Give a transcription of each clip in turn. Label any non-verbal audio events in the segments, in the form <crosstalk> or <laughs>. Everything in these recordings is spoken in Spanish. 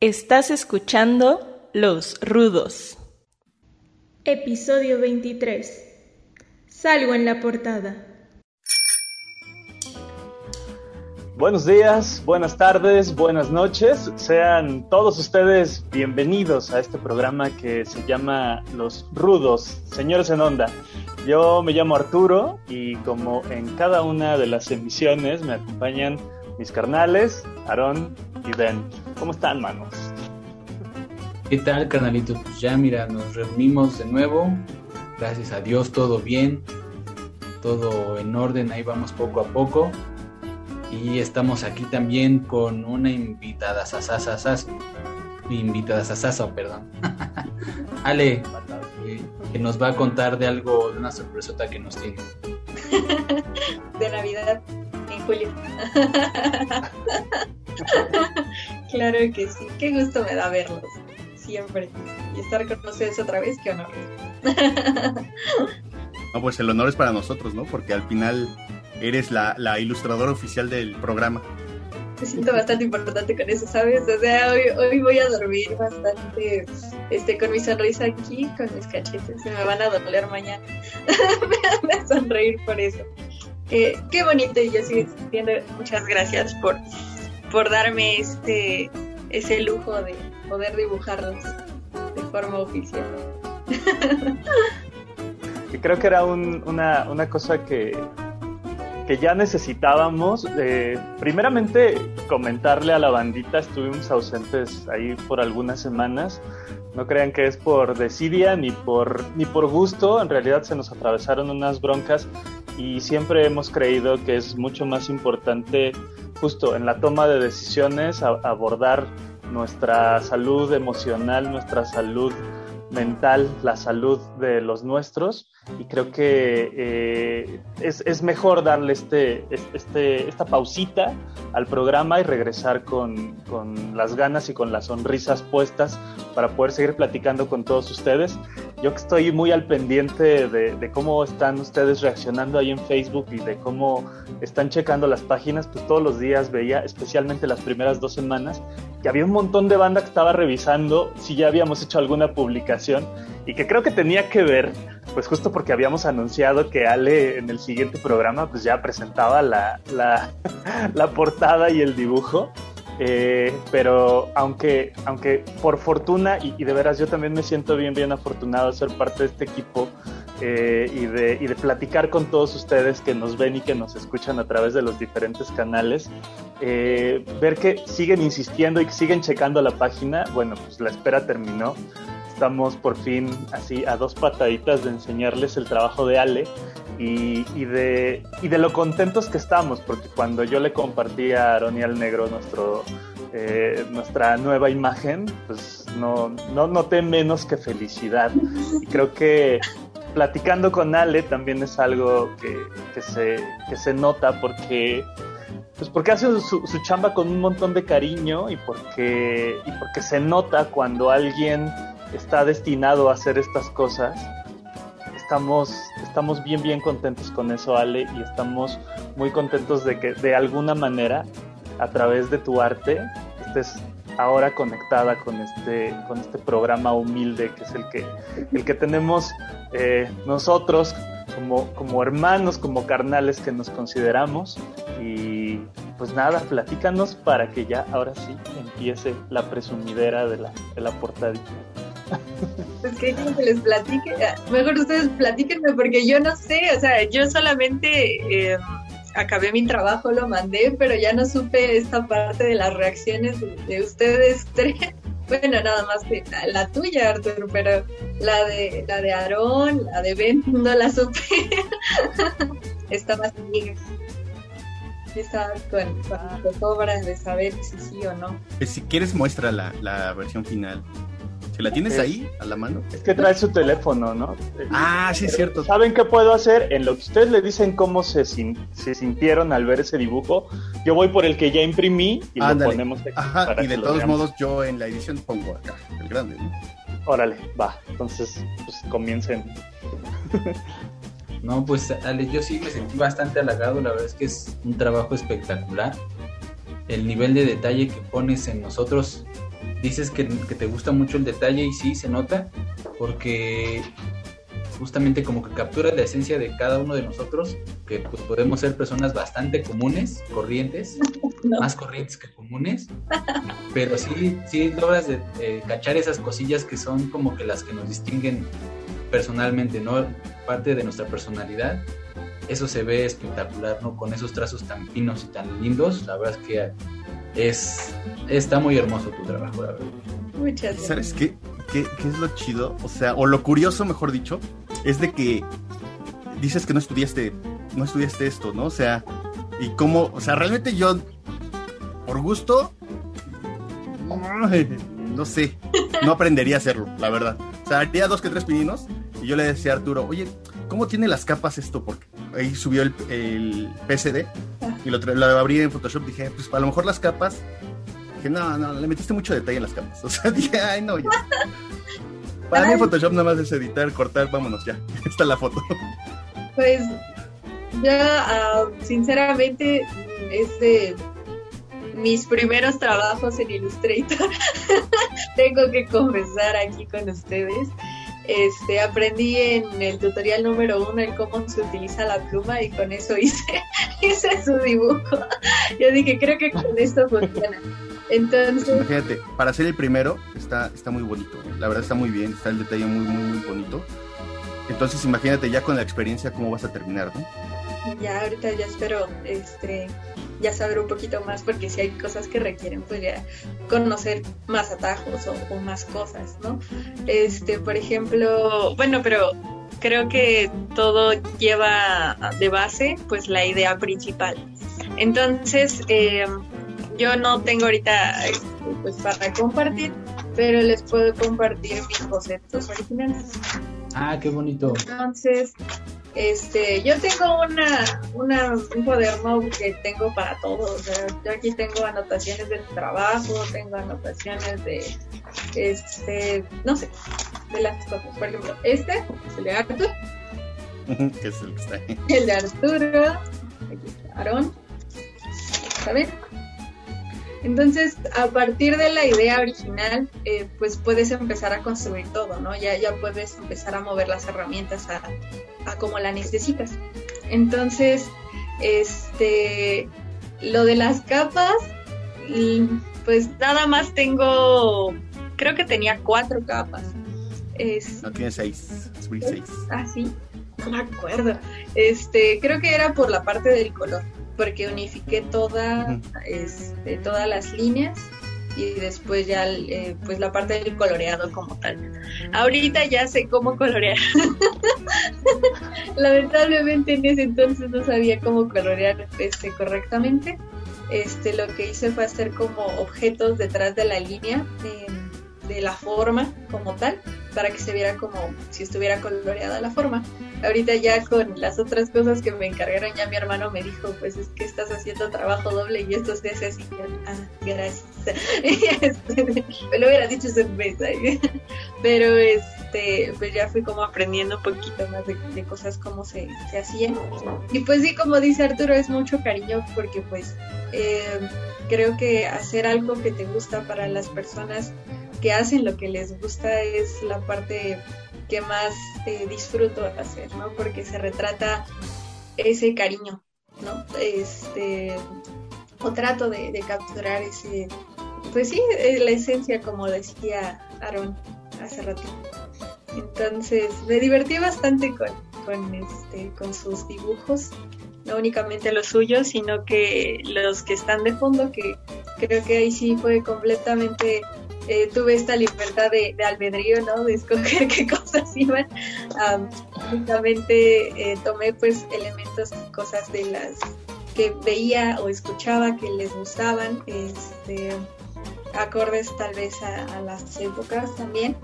Estás escuchando Los Rudos. Episodio 23. Salgo en la portada. Buenos días, buenas tardes, buenas noches. Sean todos ustedes bienvenidos a este programa que se llama Los Rudos, señores en onda. Yo me llamo Arturo y como en cada una de las emisiones me acompañan mis carnales, Aarón y Ben. ¿Cómo están, manos? ¿Qué tal, carnalitos? Pues ya, mira, nos reunimos de nuevo. Gracias a Dios, todo bien. Todo en orden, ahí vamos poco a poco. Y estamos aquí también con una invitada sasasasas. Invitada sasasa, perdón. <laughs> Ale, eh, que nos va a contar de algo, de una sorpresota que nos tiene. <laughs> de Navidad julio. <laughs> claro que sí, qué gusto me da verlos, siempre. Y estar con ustedes otra vez, qué honor. <laughs> no, pues el honor es para nosotros, ¿no? Porque al final eres la, la ilustradora oficial del programa. Me siento bastante importante con eso, ¿sabes? O sea, hoy, hoy voy a dormir bastante este, con mi sonrisa aquí, con mis cachetes. Se me van a doler mañana. <laughs> me van a sonreír por eso. Eh, qué bonito, y yo sigo existiendo. Muchas gracias por, por darme este ese lujo de poder dibujarlos de forma oficial. <laughs> creo que era un, una, una cosa que que ya necesitábamos. Eh, primeramente, comentarle a la bandita, estuvimos ausentes ahí por algunas semanas. No crean que es por desidia ni por, ni por gusto, en realidad se nos atravesaron unas broncas y siempre hemos creído que es mucho más importante justo en la toma de decisiones abordar nuestra salud emocional, nuestra salud mental, la salud de los nuestros y creo que eh, es, es, mejor darle este, este, esta pausita al programa y regresar con, con, las ganas y con las sonrisas puestas para poder seguir platicando con todos ustedes. Yo que estoy muy al pendiente de, de, cómo están ustedes reaccionando ahí en Facebook y de cómo están checando las páginas, pues todos los días veía, especialmente las primeras dos semanas, que había un montón de banda que estaba revisando si ya habíamos hecho alguna publicación y que creo que tenía que ver, pues justo porque habíamos anunciado que Ale en el siguiente programa pues ya presentaba la, la, <laughs> portada y el dibujo. Eh, pero aunque, aunque por fortuna, y, y, de veras yo también me siento bien, bien afortunado de ser parte de este equipo eh, y, de, y de platicar con todos ustedes que nos ven y que nos escuchan a través de los diferentes canales, eh, ver que siguen insistiendo y que siguen checando la página, bueno, pues la espera terminó estamos por fin así a dos pataditas de enseñarles el trabajo de Ale y, de, y de lo contentos que estamos, porque cuando yo le compartí a Aaron y al Negro nuestro, eh, nuestra nueva imagen, pues no, no noté menos que felicidad. Y creo que platicando con Ale también es algo que, que, se, que se nota porque pues porque hace su, su, chamba con un montón de cariño y porque, y porque se nota cuando alguien está destinado a hacer estas cosas. Estamos, estamos bien, bien contentos con eso, Ale, y estamos muy contentos de que de alguna manera, a través de tu arte, estés ahora conectada con este, con este programa humilde que es el que, el que tenemos eh, nosotros como, como hermanos, como carnales que nos consideramos. Y pues nada, platícanos para que ya ahora sí empiece la presumidera de la, de la portadita. Pues que que les platique. Ah, mejor ustedes platíquenme porque yo no sé, o sea, yo solamente eh, acabé mi trabajo, lo mandé, pero ya no supe esta parte de las reacciones de, ustedes. <laughs> Bueno, nada más que la, tuya, Arturo, pero la de la de Aarón, la de Ben, <laughs> no la supe. Estaba así. Estaba con, con obras de saber si sí o no. Pues si quieres muestra la, la versión final la tienes ahí a la mano? Es que trae su teléfono, ¿no? Ah, sí, es cierto. ¿Saben qué puedo hacer? En lo que ustedes le dicen cómo se, se sintieron al ver ese dibujo, yo voy por el que ya imprimí y lo ponemos aquí. Ajá, y de todos modos yo en la edición pongo acá, el grande, ¿no? Órale, va. Entonces, pues comiencen. No, pues Ale, yo sí me sentí bastante halagado, la verdad es que es un trabajo espectacular. El nivel de detalle que pones en nosotros dices que, que te gusta mucho el detalle y sí, se nota, porque justamente como que captura la esencia de cada uno de nosotros, que pues, podemos ser personas bastante comunes, corrientes, <laughs> más corrientes que comunes, pero sí, sí logras de, de cachar esas cosillas que son como que las que nos distinguen personalmente, ¿no? Parte de nuestra personalidad. Eso se ve espectacular, ¿no? Con esos trazos tan finos y tan lindos, la verdad es que es, está muy hermoso tu trabajo, la verdad. Muchas gracias. ¿Sabes qué? ¿Qué, qué es lo chido? O sea, o lo curioso, mejor dicho, es de que dices que no estudiaste, no estudiaste esto, ¿no? O sea, y cómo, o sea, realmente yo, por gusto, no sé, no aprendería a hacerlo, la verdad. O sea, haría dos que tres pininos y yo le decía a Arturo, oye, ¿cómo tiene las capas esto? Porque ahí subió el, el PSD y lo, abrí en Photoshop. Dije, pues a lo mejor las capas. Dije, no, no, le metiste mucho detalle en las capas. <laughs> O sea, dije, ay, no, ya. Para mí. Photoshop nada más es editar, cortar, vámonos ya. <laughs> Está la foto. Pues ya, ah, sinceramente, es de mis primeros trabajos en Illustrator. <laughs> Tengo que confesar aquí con ustedes. Este, aprendí en el tutorial número uno el cómo se utiliza la pluma y con eso hice, <laughs> hice su dibujo. Yo dije, creo que con esto funciona. Entonces, Imagínate, para ser el primero está, está muy bonito. La verdad está muy bien, está el detalle muy, muy, muy bonito. Entonces imagínate ya con la experiencia cómo vas a terminar, ¿no? ya ahorita ya espero este ya saber un poquito más porque si hay cosas que requieren pues ya conocer más atajos o, o más cosas no este por ejemplo bueno pero creo que todo lleva de base pues la idea principal. Entonces eh, yo no tengo ahorita pues para compartir pero les puedo compartir mis bocetos originales. Ah, qué bonito. entonces, este, yo tengo una, una, un cuaderno que tengo para todo. O sea, yo aquí tengo anotaciones del trabajo, tengo anotaciones de, este, no sé, de las cosas. Por ejemplo, este, el de Arthur, <laughs> que es el que está ahí. el de Arturo, aquí está Aarón, ¿saben? Entonces, a partir de la idea original, eh, pues puedes empezar a construir todo, ¿no? Ya, ya puedes empezar a mover las herramientas a, a como la necesitas. Entonces, este, lo de las capas, y, pues nada más tengo, creo que tenía cuatro capas. Es, No tiene seis, seis. Ah, sí, no me acuerdo. Este, creo que era por la parte del color, porque unifiqué toda, este, todas las líneas y después ya eh, pues la parte del coloreado como tal. Ahorita ya sé cómo colorear. <laughs> Lamentablemente en ese entonces no sabía cómo colorear este correctamente. Este, lo que hice fue hacer como objetos detrás de la línea eh, de la forma como tal para que se viera como si estuviera coloreada la forma. Ahorita ya con las otras cosas que me encargaron, ya mi hermano me dijo, pues es que estás haciendo trabajo doble y esto se hace así. Ah, gracias. <laughs> Este, me lo hubiera dicho. ¿eh? <laughs> Pero este, pues ya fui como aprendiendo un poquito más de, de cosas como se, se hacían. Y pues sí, como dice Arturo, es mucho cariño porque pues eh, creo que hacer algo que te gusta para las personas que hacen lo que les gusta es la parte que más eh, disfruto hacer, ¿no? Porque se retrata ese cariño, ¿no? Este, o trato de, capturar ese, pues sí, eh, la esencia, como decía Aaron hace rato. Entonces, me divertí bastante con, con, este, con sus dibujos, no únicamente los suyos, sino que los que están de fondo, que creo que ahí sí fue completamente eh, tuve esta libertad de, de, albedrío, ¿no? De escoger <laughs> qué cosas iban. Um, únicamente eh, tomé pues elementos cosas de las que veía o escuchaba que les gustaban, este, acordes tal vez a, las épocas también.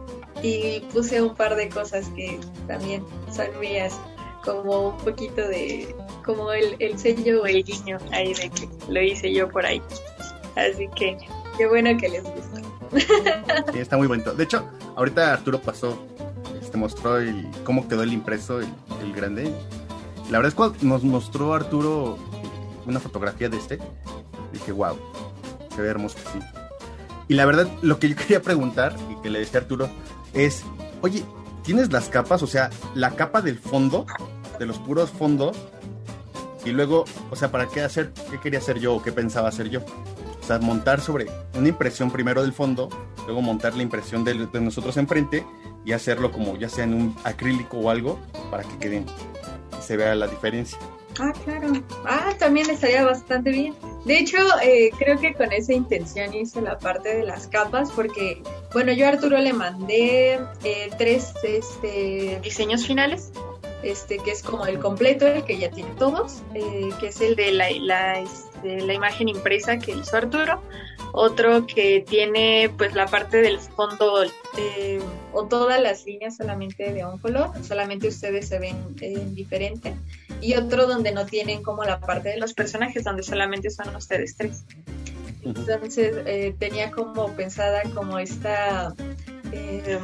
Y puse un par de cosas que también son mías, como un poquito de, como el, el sello o el guiño ahí de que lo hice yo por ahí. Así que qué bueno que les gustó. <laughs> Está muy bonito. De hecho, ahorita Arturo pasó, este, mostró el, cómo quedó el impreso, el, grande. La verdad es que nos mostró Arturo una fotografía de este, dije, wow, se ve hermoso, sí. Y la verdad, lo que yo quería preguntar y que le decía a Arturo es, oye, ¿tienes las capas? O sea, la capa del fondo, de los puros fondos, y luego, o sea, ¿para qué hacer? ¿Qué quería hacer yo o qué pensaba hacer yo? O sea, montar sobre una impresión primero del fondo, luego montar la impresión de, de nosotros enfrente y hacerlo como ya sea en un acrílico o algo para que queden, se vea la diferencia. Ah, claro. Ah, también estaría bastante bien. De hecho, eh, creo que con esa intención hice la parte de las capas porque, bueno, yo a Arturo le mandé eh, tres este, diseños finales, este que es como el completo, el que ya tiene todos, eh, que es el de la, la, este, la imagen impresa que hizo Arturo, otro que tiene pues la parte del fondo eh, o todas las líneas solamente de un color, solamente ustedes se ven eh, diferente, y otro donde no tienen como la parte de los personajes, donde solamente son ustedes tres. Entonces eh, tenía como pensada como esta eh,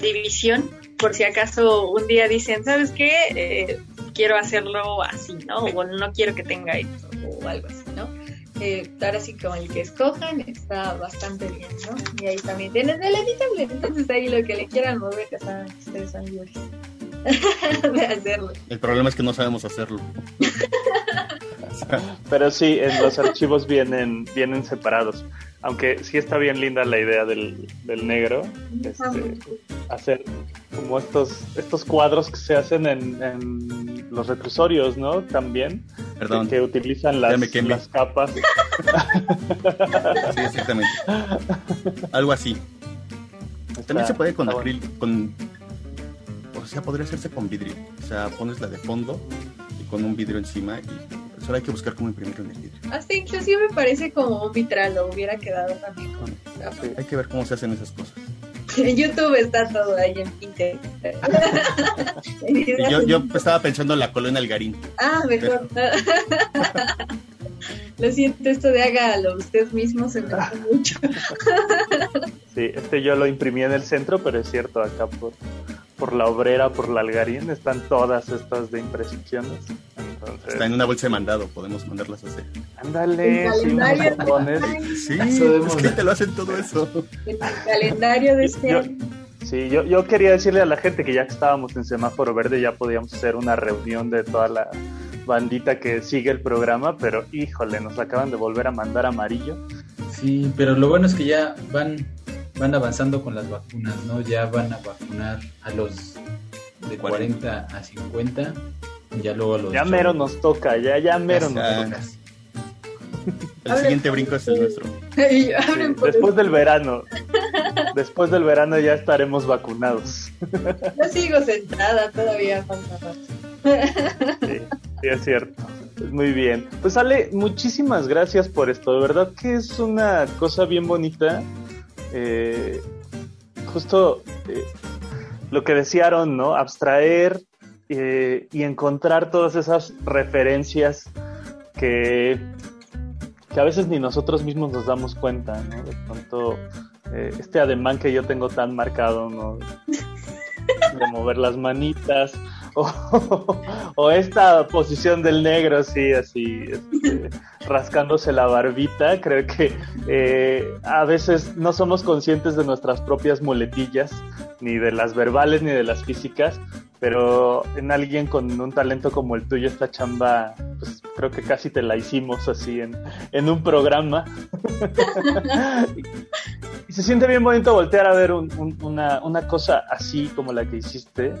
división, por si acaso un día dicen, ¿sabes qué? Eh, quiero hacerlo así, ¿no? O no quiero que tenga esto, o algo así. Eh, ahora sí como el que escojan está bastante bien, ¿no? Y ahí también tienen el editable, entonces ahí lo que le quieran mover, ya saben que ustedes son libres <laughs> de hacerlo. El problema es que no sabemos hacerlo. Pero sí, en los archivos vienen, vienen separados. Aunque sí está bien linda la idea del, del negro. Este, hacer como estos, estos cuadros que se hacen en, en los reclusorios, ¿no? También. Perdón. Que, que utilizan las, me quemé. las capas. Sí, exactamente. Algo así. También se puede con acrílico, con... O sea, podría hacerse con vidrio. O sea, pones la de fondo y con un vidrio encima y solo hay que buscar cómo imprimirlo en el vidrio. Hasta inclusive me parece como un vitral, lo hubiera quedado también con. Hay que ver cómo se hacen esas cosas. <laughs> En YouTube está todo ahí en Pinterest. <laughs> Yo, yo estaba pensando en la colonia Algarín. Ah, mejor. <laughs> Lo siento, esto de hágalo usted mismo se me hace mucho. Sí, este yo lo imprimí en el centro, pero es cierto, acá por, por la obrera, por la algarín, están todas estas de impresiones. Entonces, Está en una bolsa de mandado, podemos mandarlas a hacer. ándale, sí. Sí, Eso es que te lo hacen todo eso. En el calendario de este Yo- año. Sí, yo, yo quería decirle a la gente que ya que estábamos en semáforo verde ya podíamos hacer una reunión de toda la bandita que sigue el programa, pero híjole, nos acaban de volver a mandar amarillo. Sí, pero lo bueno es que ya van, van avanzando con las vacunas, ¿no? Ya van a vacunar a los de 40 a 50 y ya luego a los Ya mero nos toca, ya, ya mero nos toca. El siguiente brinco es el nuestro. Sí, después del verano, después del verano ya estaremos vacunados. Yo sigo sentada, todavía falta. Sí, sí, es cierto. Muy bien. Pues Ale, muchísimas gracias por esto. De verdad que es una cosa bien bonita. Eh, justo eh, lo que decían, ¿no? Abstraer eh, y encontrar todas esas referencias que, que a veces ni nosotros mismos nos damos cuenta, ¿no? De pronto, eh, este ademán que yo tengo tan marcado, ¿no? De mover las manitas, <laughs> o, esta posición del negro, sí, así, este, rascándose la barbita, creo que eh, a veces no somos conscientes de nuestras propias muletillas, ni de las verbales ni de las físicas, pero en alguien con un talento como el tuyo, esta chamba, pues creo que casi te la hicimos así en, en un programa. <laughs> y se siente bien bonito voltear a ver un- una, una cosa así como la que hiciste,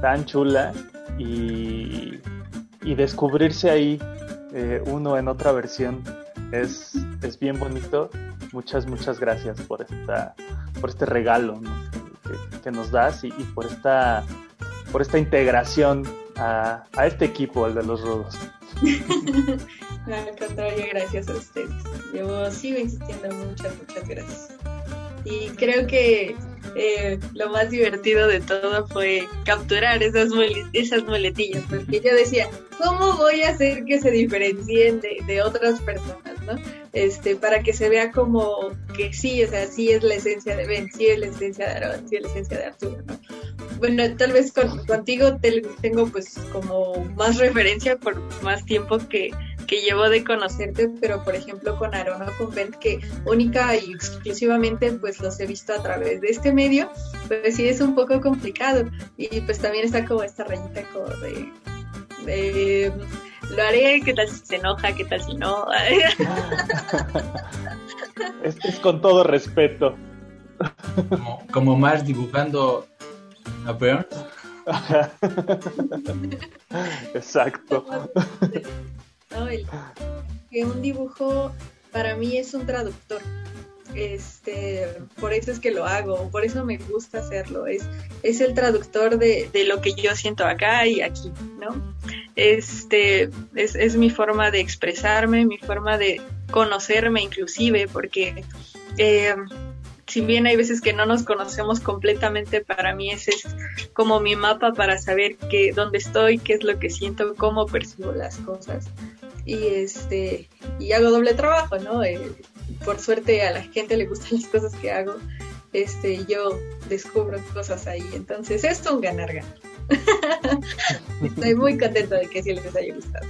tan chula, y, y descubrirse ahí eh, uno en otra versión. Es, es bien bonito. Muchas, muchas gracias por esta, por este regalo que, nos das y, por esta por esta integración a, a este equipo, el de los rudos. <laughs> Al gracias a ustedes. Yo sigo insistiendo, muchas, muchas gracias. Y creo que eh, lo más divertido de todo fue capturar esas, esas muletillas, porque yo decía, ¿cómo voy a hacer que se diferencien de, de otras personas, no? Este, para que se vea como que sí, o sea, sí es la esencia de Ben, sí es la esencia de Aaron, sí es la esencia de Arturo, ¿no? Bueno, tal vez con- contigo te- tengo pues como más referencia por más tiempo que que llevo de conocerte, pero por ejemplo con Aaron o con Ben, que única y exclusivamente pues los he visto a través de este medio, pues sí es un poco complicado. Y pues también está como esta rayita como de, de lo haré, qué tal si se enoja, qué tal si no. <laughs> es, es con todo respeto. Como, como Mars dibujando a Burns. <laughs> Exacto. No, que un dibujo para mí es un traductor. Este, por eso es que lo hago, por eso me gusta hacerlo. Es, es el traductor de, de lo que yo siento acá y aquí, ¿no? Este, es, es mi forma de expresarme, mi forma de conocerme inclusive, porque eh, si bien hay veces que no nos conocemos completamente, para mí ese es como mi mapa para saber que, dónde estoy, qué es lo que siento, cómo percibo las cosas. Y este y hago doble trabajo, ¿no? Eh, por suerte a la gente le gustan <laughs> las cosas que hago. Este, yo descubro cosas ahí. Entonces, es un ganar-ganar. <laughs> Estoy muy contenta de que sí les haya gustado.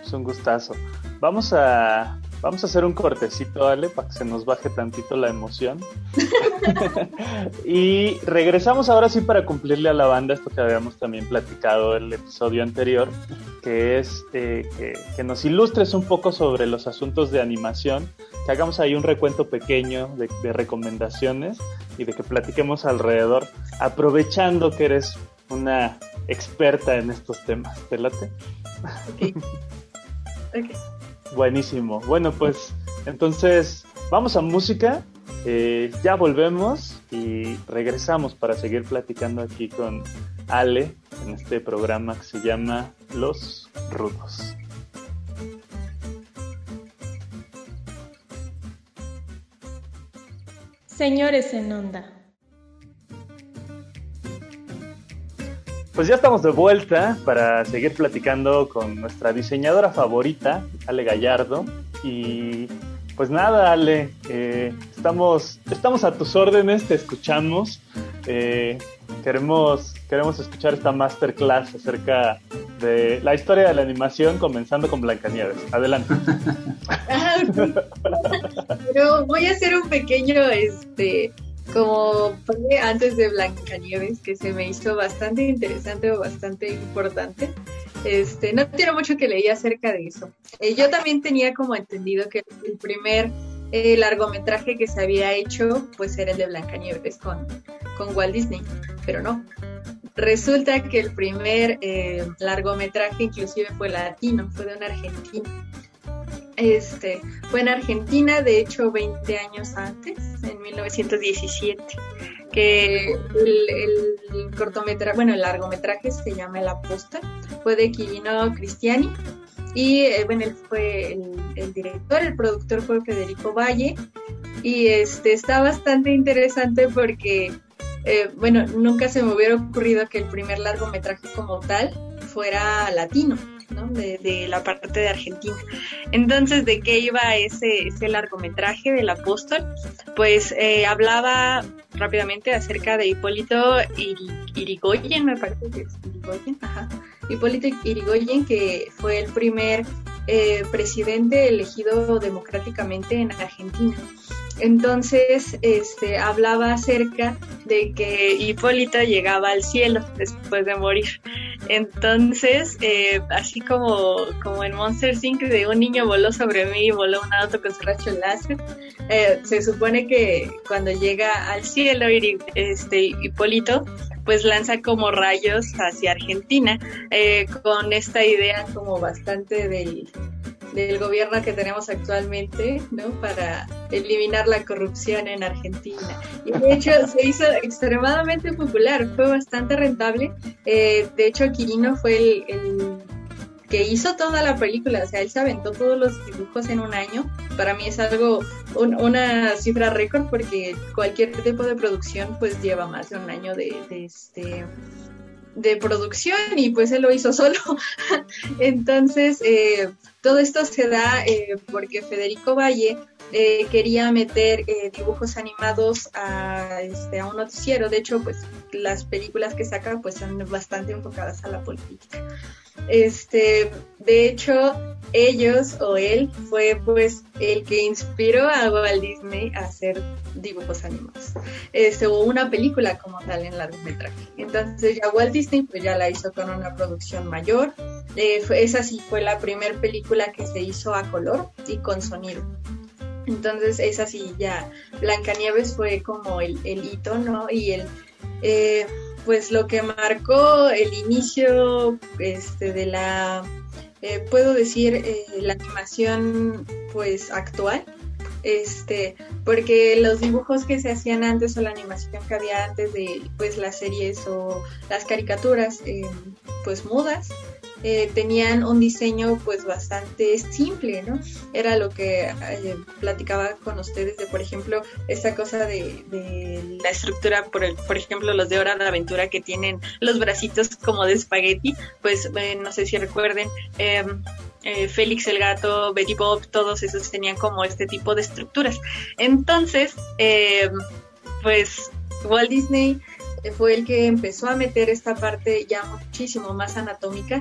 Es un gustazo. Vamos a Vamos a hacer un cortecito, Ale, para que se nos baje tantito la emoción. <laughs> y regresamos ahora sí para cumplirle a la banda esto que habíamos también platicado el episodio anterior, que es eh, que, que, nos ilustres un poco sobre los asuntos de animación, que hagamos ahí un recuento pequeño de, de recomendaciones y de que platiquemos alrededor, aprovechando que eres una experta en estos temas. ¿Te late? Ok. okay. Buenísimo. Bueno, pues entonces vamos a música. Eh, ya volvemos y regresamos para seguir platicando aquí con Ale en este programa que se llama Los Rudos. Señores en onda. Pues ya estamos de vuelta para seguir platicando con nuestra diseñadora favorita, Ale Gallardo. Y pues nada, Ale, eh, estamos, estamos a tus órdenes, te escuchamos. Eh, queremos, queremos escuchar esta masterclass acerca de la historia de la animación, comenzando con Blancanieves. Adelante. <laughs> Pero voy a hacer un pequeño este como antes de Blancanieves, que se me hizo bastante interesante o bastante importante. Este, no tiene mucho que leí acerca de eso. Eh, yo también tenía como entendido que el primer eh, largometraje que se había hecho, pues era el de Blancanieves con, con Walt Disney, pero no. Resulta que el primer eh, largometraje inclusive fue latino, fue de un argentino. Este, fue en Argentina, de hecho 20 años antes, en 1917, que el, cortometraje, bueno, el largometraje se llama El Apóstol, fue de Quirino Cristiani y eh, bueno, él fue el, el, director, el productor fue Federico Valle y este está bastante interesante porque eh, bueno, nunca se me hubiera ocurrido que el primer largometraje como tal fuera latino. ¿No? De, de, la parte de Argentina. Entonces, ¿de qué iba ese, largometraje del apóstol? Pues eh, hablaba rápidamente acerca de Hipólito Irigoyen, me parece que es Irigoyen, ajá. Hipólito Irigoyen, que fue el primer eh, presidente elegido democráticamente en Argentina. Entonces, este, hablaba acerca de que Hipólito llegaba al cielo después de morir. Entonces, eh, así como, como en Monster Inc. de un niño voló sobre mí y voló un auto con su racho láser, eh, se supone que cuando llega al cielo, este, Hipólito, pues lanza como rayos hacia Argentina, eh, con esta idea como bastante del, del gobierno que tenemos actualmente, ¿no? Para eliminar la corrupción en Argentina. Y de hecho se hizo extremadamente popular, fue bastante rentable. Eh, de hecho, Quirino fue el, que hizo toda la película, o sea, él se aventó todos los dibujos en un año. Para mí es algo, un, una cifra récord porque cualquier tipo de producción pues lleva más de un año de este de producción y pues él lo hizo <laughs> solo. Entonces, eh, todo esto se da eh, porque Federico Valle eh, quería meter eh, dibujos animados a, este, a un noticiero. De hecho, pues las películas que saca pues son bastante enfocadas a la política. Este, de hecho, ellos o él fue pues el que inspiró a Walt Disney a hacer dibujos animados. Este, o una película como tal en largometraje. Entonces ya Walt Disney pues ya la hizo con una producción mayor. Eh, esa sí fue la primera película que se hizo a color y con sonido. Entonces esa sí ya Blancanieves fue como el, el hito, ¿no? Y el eh, pues lo que marcó el inicio este, de la, eh, puedo decir, eh, la animación pues actual, este, porque los dibujos que se hacían antes o la animación que había antes de pues las series o las caricaturas eh, pues mudas, eh, tenían un diseño pues bastante simple, ¿no? Era lo que eh, platicaba con ustedes de, por ejemplo, esta cosa de, la estructura, por, el, por ejemplo, los de Hora de Aventura que tienen los bracitos como de espagueti, pues eh, no sé si recuerden. Em, Félix el gato, Betty Bob, todos esos tenían como este tipo de estructuras. Entonces, em, pues Walt Disney fue el que empezó a meter esta parte ya muchísimo más anatómica.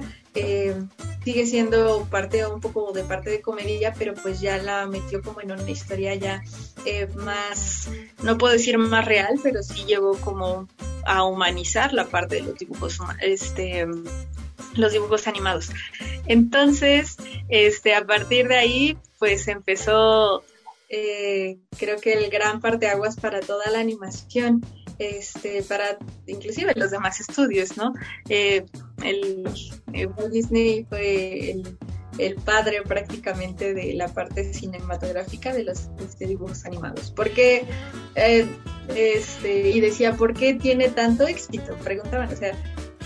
Sigue siendo parte un poco de parte de comedia, pero pues ya la metió como en una historia ya eh, más, no puedo decir más real, pero sí llegó como a humanizar la parte de los dibujos, este, los dibujos animados. Entonces, este, a partir de ahí, pues empezó, eh, creo que el gran parte aguas para toda la animación este, para inclusive los demás estudios, ¿no? Eh, el, eh, Walt Disney fue el, padre prácticamente de la parte cinematográfica de los este, dibujos animados. Porque, eh, este, y decía, ¿por qué tiene tanto éxito? Preguntaban, o sea,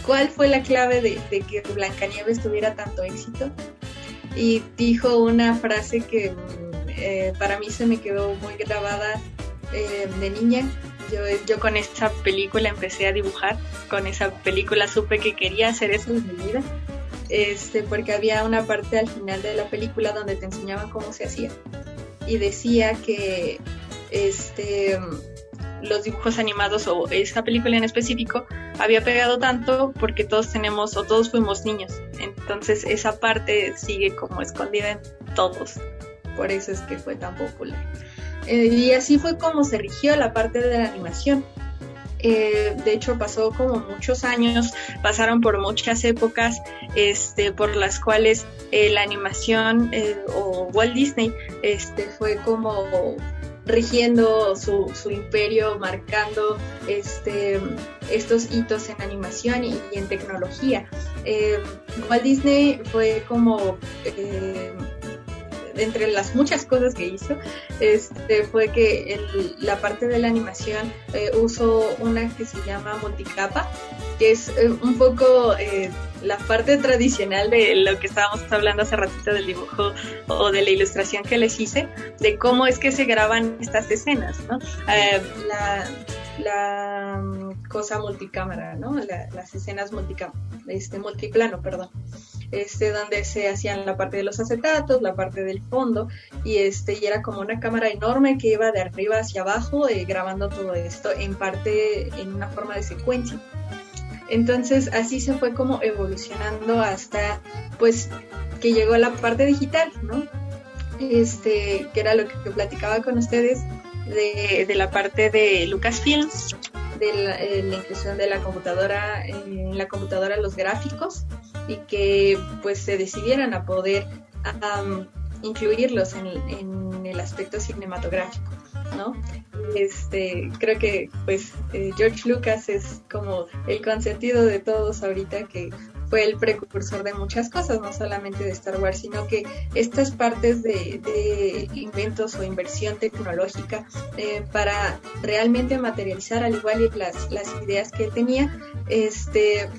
¿cuál fue la clave de, de que Blancanieves tuviera tanto éxito? Y dijo una frase que para mí se me quedó muy grabada de niña, yo, con esa película empecé a dibujar, con esa película supe que quería hacer eso en mi vida, este, porque había una parte al final de la película donde te enseñaban cómo se hacía. Y decía que este, los dibujos animados o esa película en específico había pegado tanto porque todos tenemos o todos fuimos niños. Entonces esa parte sigue como escondida en todos. Por eso es que fue tan popular. Eh, y así fue como se rigió la parte de la animación. Eh, de hecho, pasó como muchos años, pasaron por muchas épocas este, por las cuales eh, la animación o Walt Disney este, fue como rigiendo su, su imperio, marcando este, estos hitos en animación y, en tecnología. Walt Disney fue como entre las muchas cosas que hizo, este, fue que la parte de la animación eh, usó una que se llama multicapa, que es eh, un poco eh, la parte tradicional de lo que estábamos hablando hace ratito del dibujo o de la ilustración que les hice, de cómo es que se graban estas escenas, ¿no? la, la mm, cosa multicámara, ¿no? las escenas este, multiplano, perdón. Este, donde se hacían la parte de los acetatos, la parte del fondo, y este, y era como una cámara enorme que iba de arriba hacia abajo eh, grabando todo esto en parte en una forma de secuencia. Entonces así se fue como evolucionando hasta pues que llegó la parte digital, ¿no? Este, que era lo que platicaba con ustedes, de, la parte de Lucasfilm, de la, eh, la, inclusión de la computadora, en la computadora los gráficos y que pues se decidieran a poder incluirlos en, el aspecto cinematográfico, ¿no? Este, creo que pues eh, George Lucas es como el consentido de todos ahorita que fue el precursor de muchas cosas, no solamente de Star Wars, sino que estas partes de, inventos o inversión tecnológica eh, para realmente materializar al igual las, las ideas que tenía, este,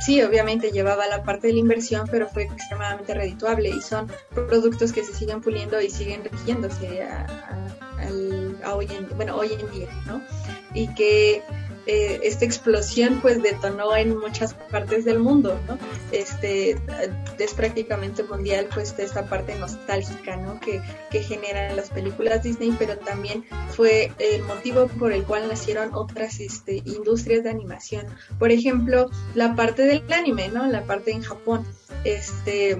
sí, obviamente llevaba la parte de la inversión, pero fue extremadamente redituable y son productos que se siguen puliendo y siguen rigiéndose a, hoy, en, bueno, hoy en día, ¿no? Y que eh, esta explosión pues detonó en muchas partes del mundo, ¿no? Este, es prácticamente mundial pues esta parte nostálgica, ¿no? Que, que generan las películas Disney, pero también fue el motivo por el cual nacieron otras este, industrias de animación. Por ejemplo, la parte del anime, ¿no? La parte en Japón, este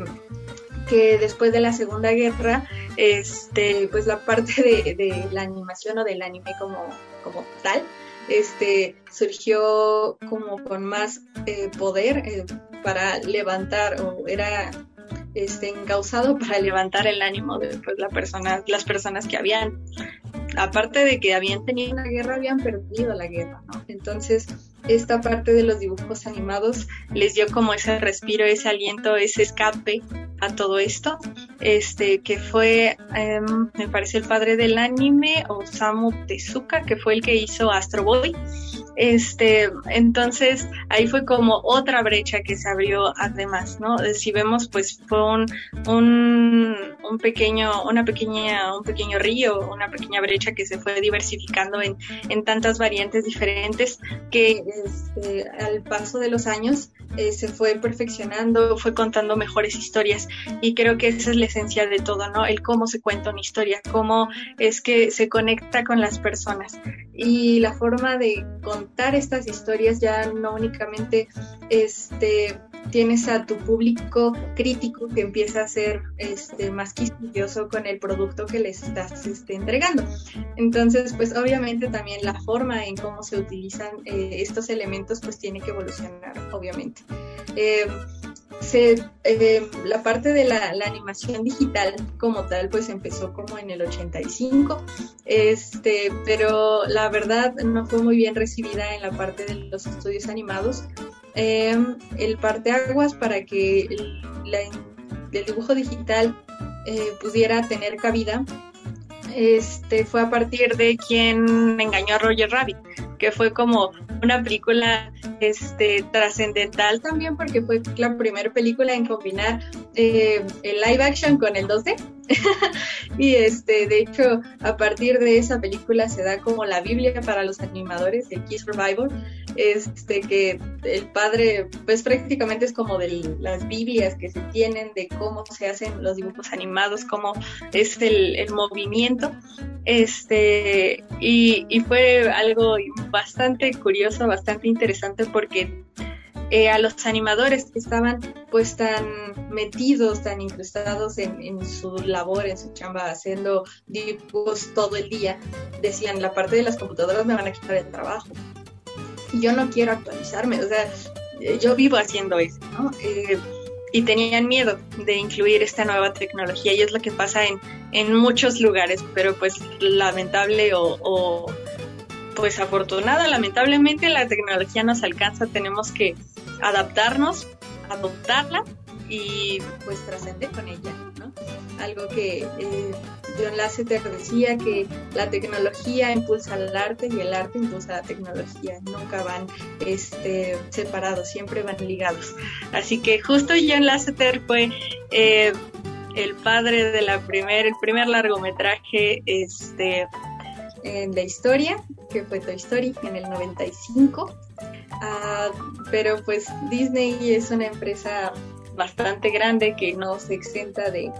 que después de la Segunda Guerra, este, pues la parte de, la animación o del anime como, como tal, este, surgió como con más eh, poder eh, para levantar o era este, encausado para levantar el ánimo de pues, la persona, las personas que habían, aparte de que habían tenido una guerra, habían perdido la guerra, ¿no? Entonces, esta parte de los dibujos animados les dio como ese respiro, ese aliento, ese escape a todo esto, este que fue, em, me parece el padre del anime, Osamu Tezuka, que fue el que hizo Astro Boy. Este, entonces ahí fue como otra brecha que se abrió además, ¿no? Si vemos, pues fue un, un, un pequeño, una pequeña, un pequeño río, una pequeña brecha que se fue diversificando en, en tantas variantes diferentes que este, al paso de los años eh, se fue perfeccionando, fue contando mejores historias y creo que esa es la esencia de todo, ¿no? El cómo se cuenta una historia, cómo es que se conecta con las personas y la forma de contar estas historias ya no únicamente este tienes a tu público crítico que empieza a ser este, más quisquilloso con el producto que les estás este, entregando. Entonces, pues obviamente también la forma en cómo se utilizan eh, estos elementos pues tiene que evolucionar, obviamente. Eh, eh, la parte de la, animación digital como tal pues empezó como en el 85 este pero la verdad no fue muy bien recibida en la parte de los estudios animados eh, el parteaguas para que el, dibujo digital eh, pudiera tener cabida este fue a partir de quien engañó a Roger Rabbit que fue como una película este, trascendental también porque fue la primera película en combinar eh, el live action con el 2D. <laughs> y este, de hecho, a partir de esa película se da como la Biblia para los animadores, el Key Survivor, este, que el padre, pues prácticamente es como de las Biblias que se tienen de cómo se hacen los dibujos animados, cómo es el, el movimiento. Este, y, y fue algo bastante curioso, bastante interesante porque eh, a los animadores que estaban pues tan metidos, tan incrustados en, su labor, en su chamba, haciendo dibujos todo el día, decían, la parte de las computadoras me van a quitar el trabajo. Y yo no quiero actualizarme, o sea, yo vivo haciendo eso, ¿no? Eh, y tenían miedo de incluir esta nueva tecnología y es lo que pasa en, en muchos lugares, pero pues lamentable o pues afortunada, lamentablemente la tecnología nos alcanza, tenemos que adaptarnos, adoptarla y pues trascender con ella, ¿no? Algo que eh, John Lasseter decía que la tecnología impulsa el arte y el arte impulsa la tecnología, nunca van este, separados, siempre van ligados. Así que justo John Lasseter fue eh, el padre de primer, primer largometraje este, en la historia, que fue Toy Story en el 95. Ah, pero pues Disney es una empresa bastante grande que no se exenta de,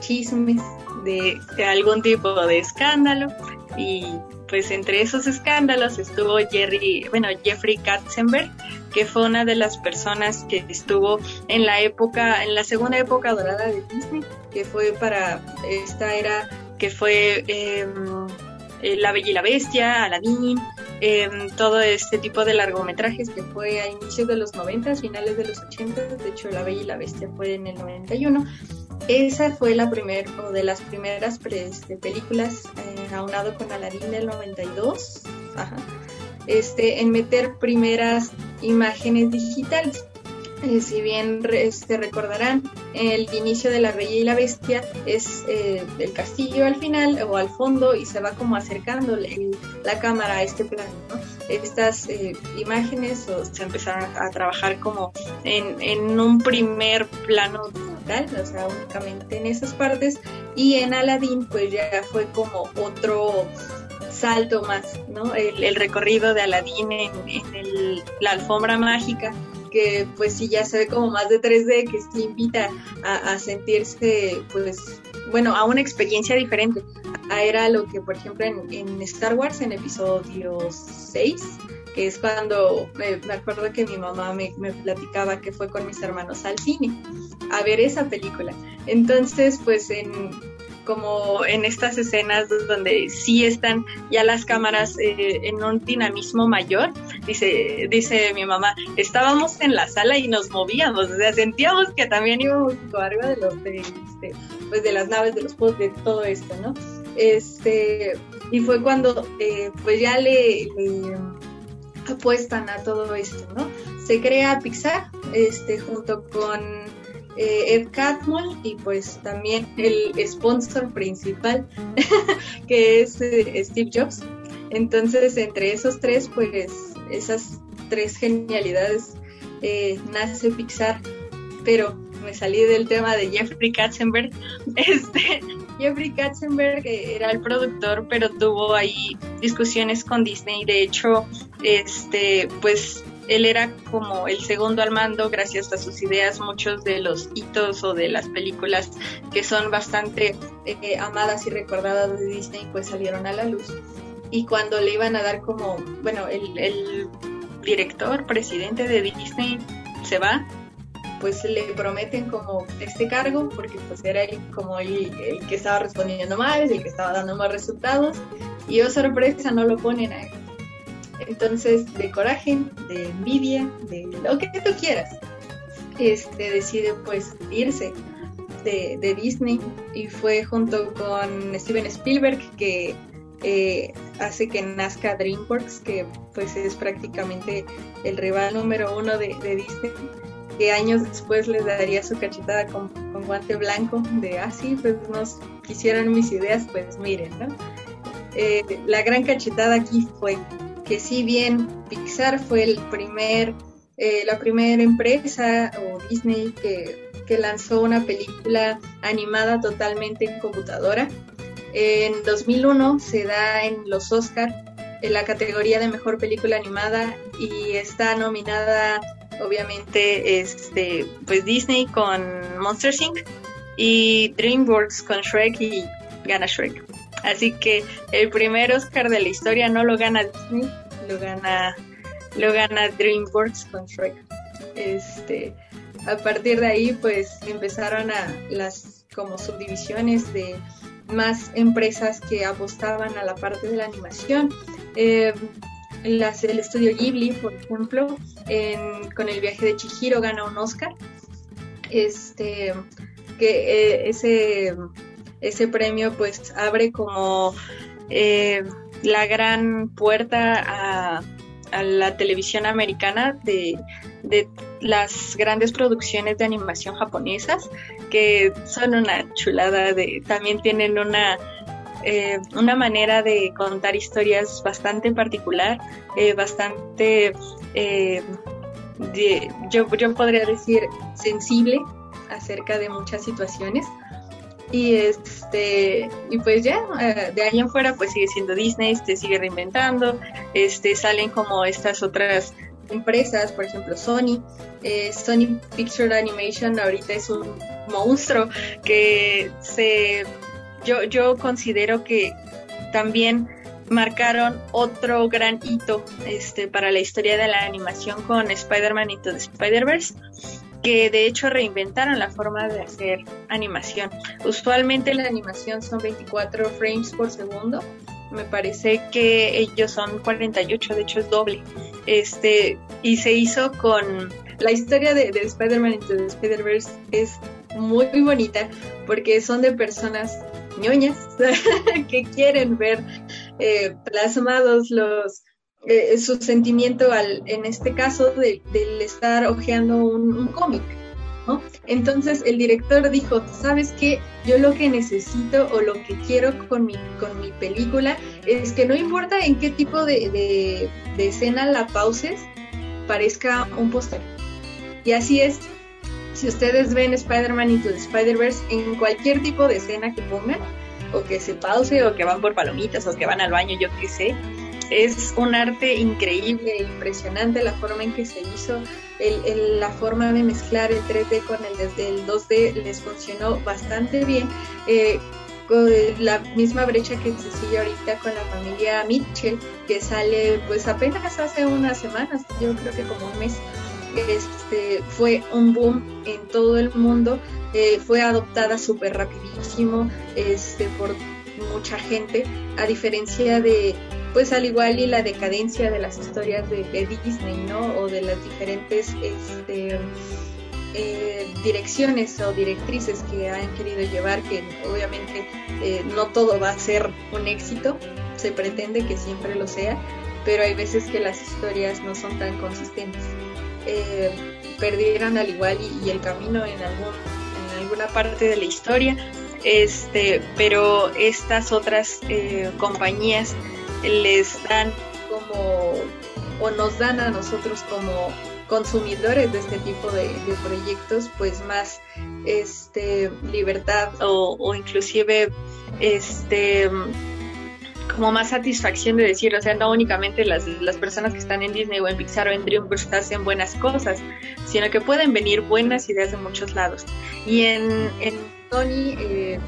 chismes, de, algún tipo de escándalo. Y pues entre esos escándalos estuvo Jerry, bueno, Jeffrey Katzenberg, que fue una de las personas que estuvo en la época, en la segunda época dorada de Disney, que fue para esta era que fue em, eh, La Bella y la Bestia, Aladdin, em, todo este tipo de largometrajes que fue a inicios de los 90, finales de los 80, de hecho La Bella y la Bestia fue en el 91. Esa fue la primera o de las primeras este, películas eh, aunado con Aladdin del 92, este, en meter primeras imágenes digitales. Si bien se este, recordarán, el inicio de La Bella y la Bestia es eh, el castillo al final o al fondo y se va como acercando la cámara a este plano. Estas eh, imágenes se empezaron a trabajar como en, un primer plano digital, o sea, únicamente en esas partes. Y en Aladdin, pues ya fue como otro salto más, ¿no? El, recorrido de Aladdin en, en la alfombra mágica, que pues sí ya se ve como más de 3D, que sí invita a, sentirse, pues, bueno, a una experiencia diferente. Era lo que, por ejemplo, en, Star Wars, en episodio 6, que es cuando me, acuerdo que mi mamá me, me, platicaba que fue con mis hermanos al cine a ver esa película. Entonces, pues en, como en estas escenas donde sí están ya las cámaras eh, en un dinamismo mayor, dice, dice mi mamá, estábamos en la sala y nos movíamos, o sea, sentíamos que también íbamos arriba de los de, este, pues de las naves, de los pods, de todo esto, ¿no? Este, y fue cuando eh, pues ya le, le apuestan a todo esto, ¿no? Se crea Pixar, este, junto con eh, Ed Catmull y pues también el sponsor principal <laughs> que es eh, Steve Jobs. Entonces entre esos tres pues esas tres genialidades eh, nace Pixar, pero me salí del tema de Jeffrey Katzenberg. <laughs> Este, Jeffrey Katzenberg era el productor, pero tuvo ahí discusiones con Disney. De hecho, este, pues él era como el segundo al mando gracias a sus ideas. Muchos de los hitos o de las películas que son bastante eh, amadas y recordadas de Disney pues salieron a la luz. Y cuando le iban a dar como, bueno, el, director, presidente de Disney se va, pues le prometen como este cargo, porque pues era el, como el, el, que estaba respondiendo más, el que estaba dando más resultados, y oh sorpresa, no lo ponen a él. Entonces, de coraje, de envidia, de lo que tú quieras, este decide pues irse de, Disney y fue junto con Steven Spielberg que eh, hace que nazca DreamWorks, que pues es prácticamente el rival número uno de, Disney, que años después les daría su cachetada con, guante blanco de, ah, sí, pues nos quisieron mis ideas, pues miren, ¿no? Eh, la gran cachetada aquí fue que si bien Pixar fue el primer, eh, la primera empresa o Disney que, lanzó una película animada totalmente en computadora, en 2001 se da en los Oscar en la categoría de mejor película animada y está nominada obviamente este pues Disney con Monster Inc y DreamWorks con Shrek y gana Shrek. Así que el primer Oscar de la historia no lo gana Disney, lo gana, lo gana DreamWorks con Shrek. Este, a partir de ahí, pues empezaron a las como subdivisiones de más empresas que apostaban a la parte de la animación. Eh, las, el estudio Ghibli, por ejemplo, con el viaje de Chihiro gana un Oscar. Este, que eh, ese ese premio pues abre como eh, la gran puerta a, la televisión americana de, las grandes producciones de animación japonesas que son una chulada de también tienen una eh, una manera de contar historias bastante particular eh, bastante yo, yo podría decir sensible acerca de muchas situaciones y este, y pues ya, eh, de ahí en fuera pues sigue siendo Disney, este sigue reinventando, este salen como estas otras empresas, por ejemplo Sony, eh, Sony Picture Animation ahorita es un monstruo que se yo, yo considero que también marcaron otro gran hito este, para la historia de la animación con Spider-Man y todo Spider-Verse que de hecho reinventaron la forma de hacer animación. Usualmente la animación son 24 frames por segundo. Me parece que ellos son 48, de hecho es doble. Este, y se hizo con la historia de, Spider-Man y the Spider-Verse es muy, muy bonita porque son de personas ñoñas <laughs> que quieren ver eh, plasmados los eh, su sentimiento al, en este caso de, del estar hojeando un, cómic. ¿no? Entonces el director dijo, ¿sabes qué? Yo lo que necesito o lo que quiero con mi, con mi película es que no importa en qué tipo de, de, escena la pauses, parezca un póster. Y así es. Si ustedes ven Spider-Man Into the Spider-Verse, en cualquier tipo de escena que pongan, o que se pause, o que van por palomitas, o que van al baño, yo qué sé. Es un arte increíble, impresionante la forma en que se hizo, el, la forma de mezclar el 3D con el, el 2D les funcionó bastante bien. Eh, la misma brecha que se sigue ahorita con la familia Mitchell, que sale pues apenas hace unas semanas, yo creo que como un mes. Este, fue un boom en todo el mundo, eh, fue adoptada súper rapidísimo este, por mucha gente, a diferencia de, pues al igual y la decadencia de las historias de, Disney, ¿no? O de las diferentes este, eh, direcciones o directrices que han querido llevar, que obviamente eh, no todo va a ser un éxito, se pretende que siempre lo sea, pero hay veces que las historias no son tan consistentes. Eh, perdieron al igual y, el camino en, algún, en alguna parte de la historia, este, pero estas otras compañías les dan como, o nos dan a nosotros como consumidores de este tipo de, proyectos pues más este libertad o, inclusive este como más satisfacción de decir, o sea, no únicamente las, las, personas que están en Disney o en Pixar o en DreamWorks hacen buenas cosas, sino que pueden venir buenas ideas de muchos lados. Y en, en Sony eh,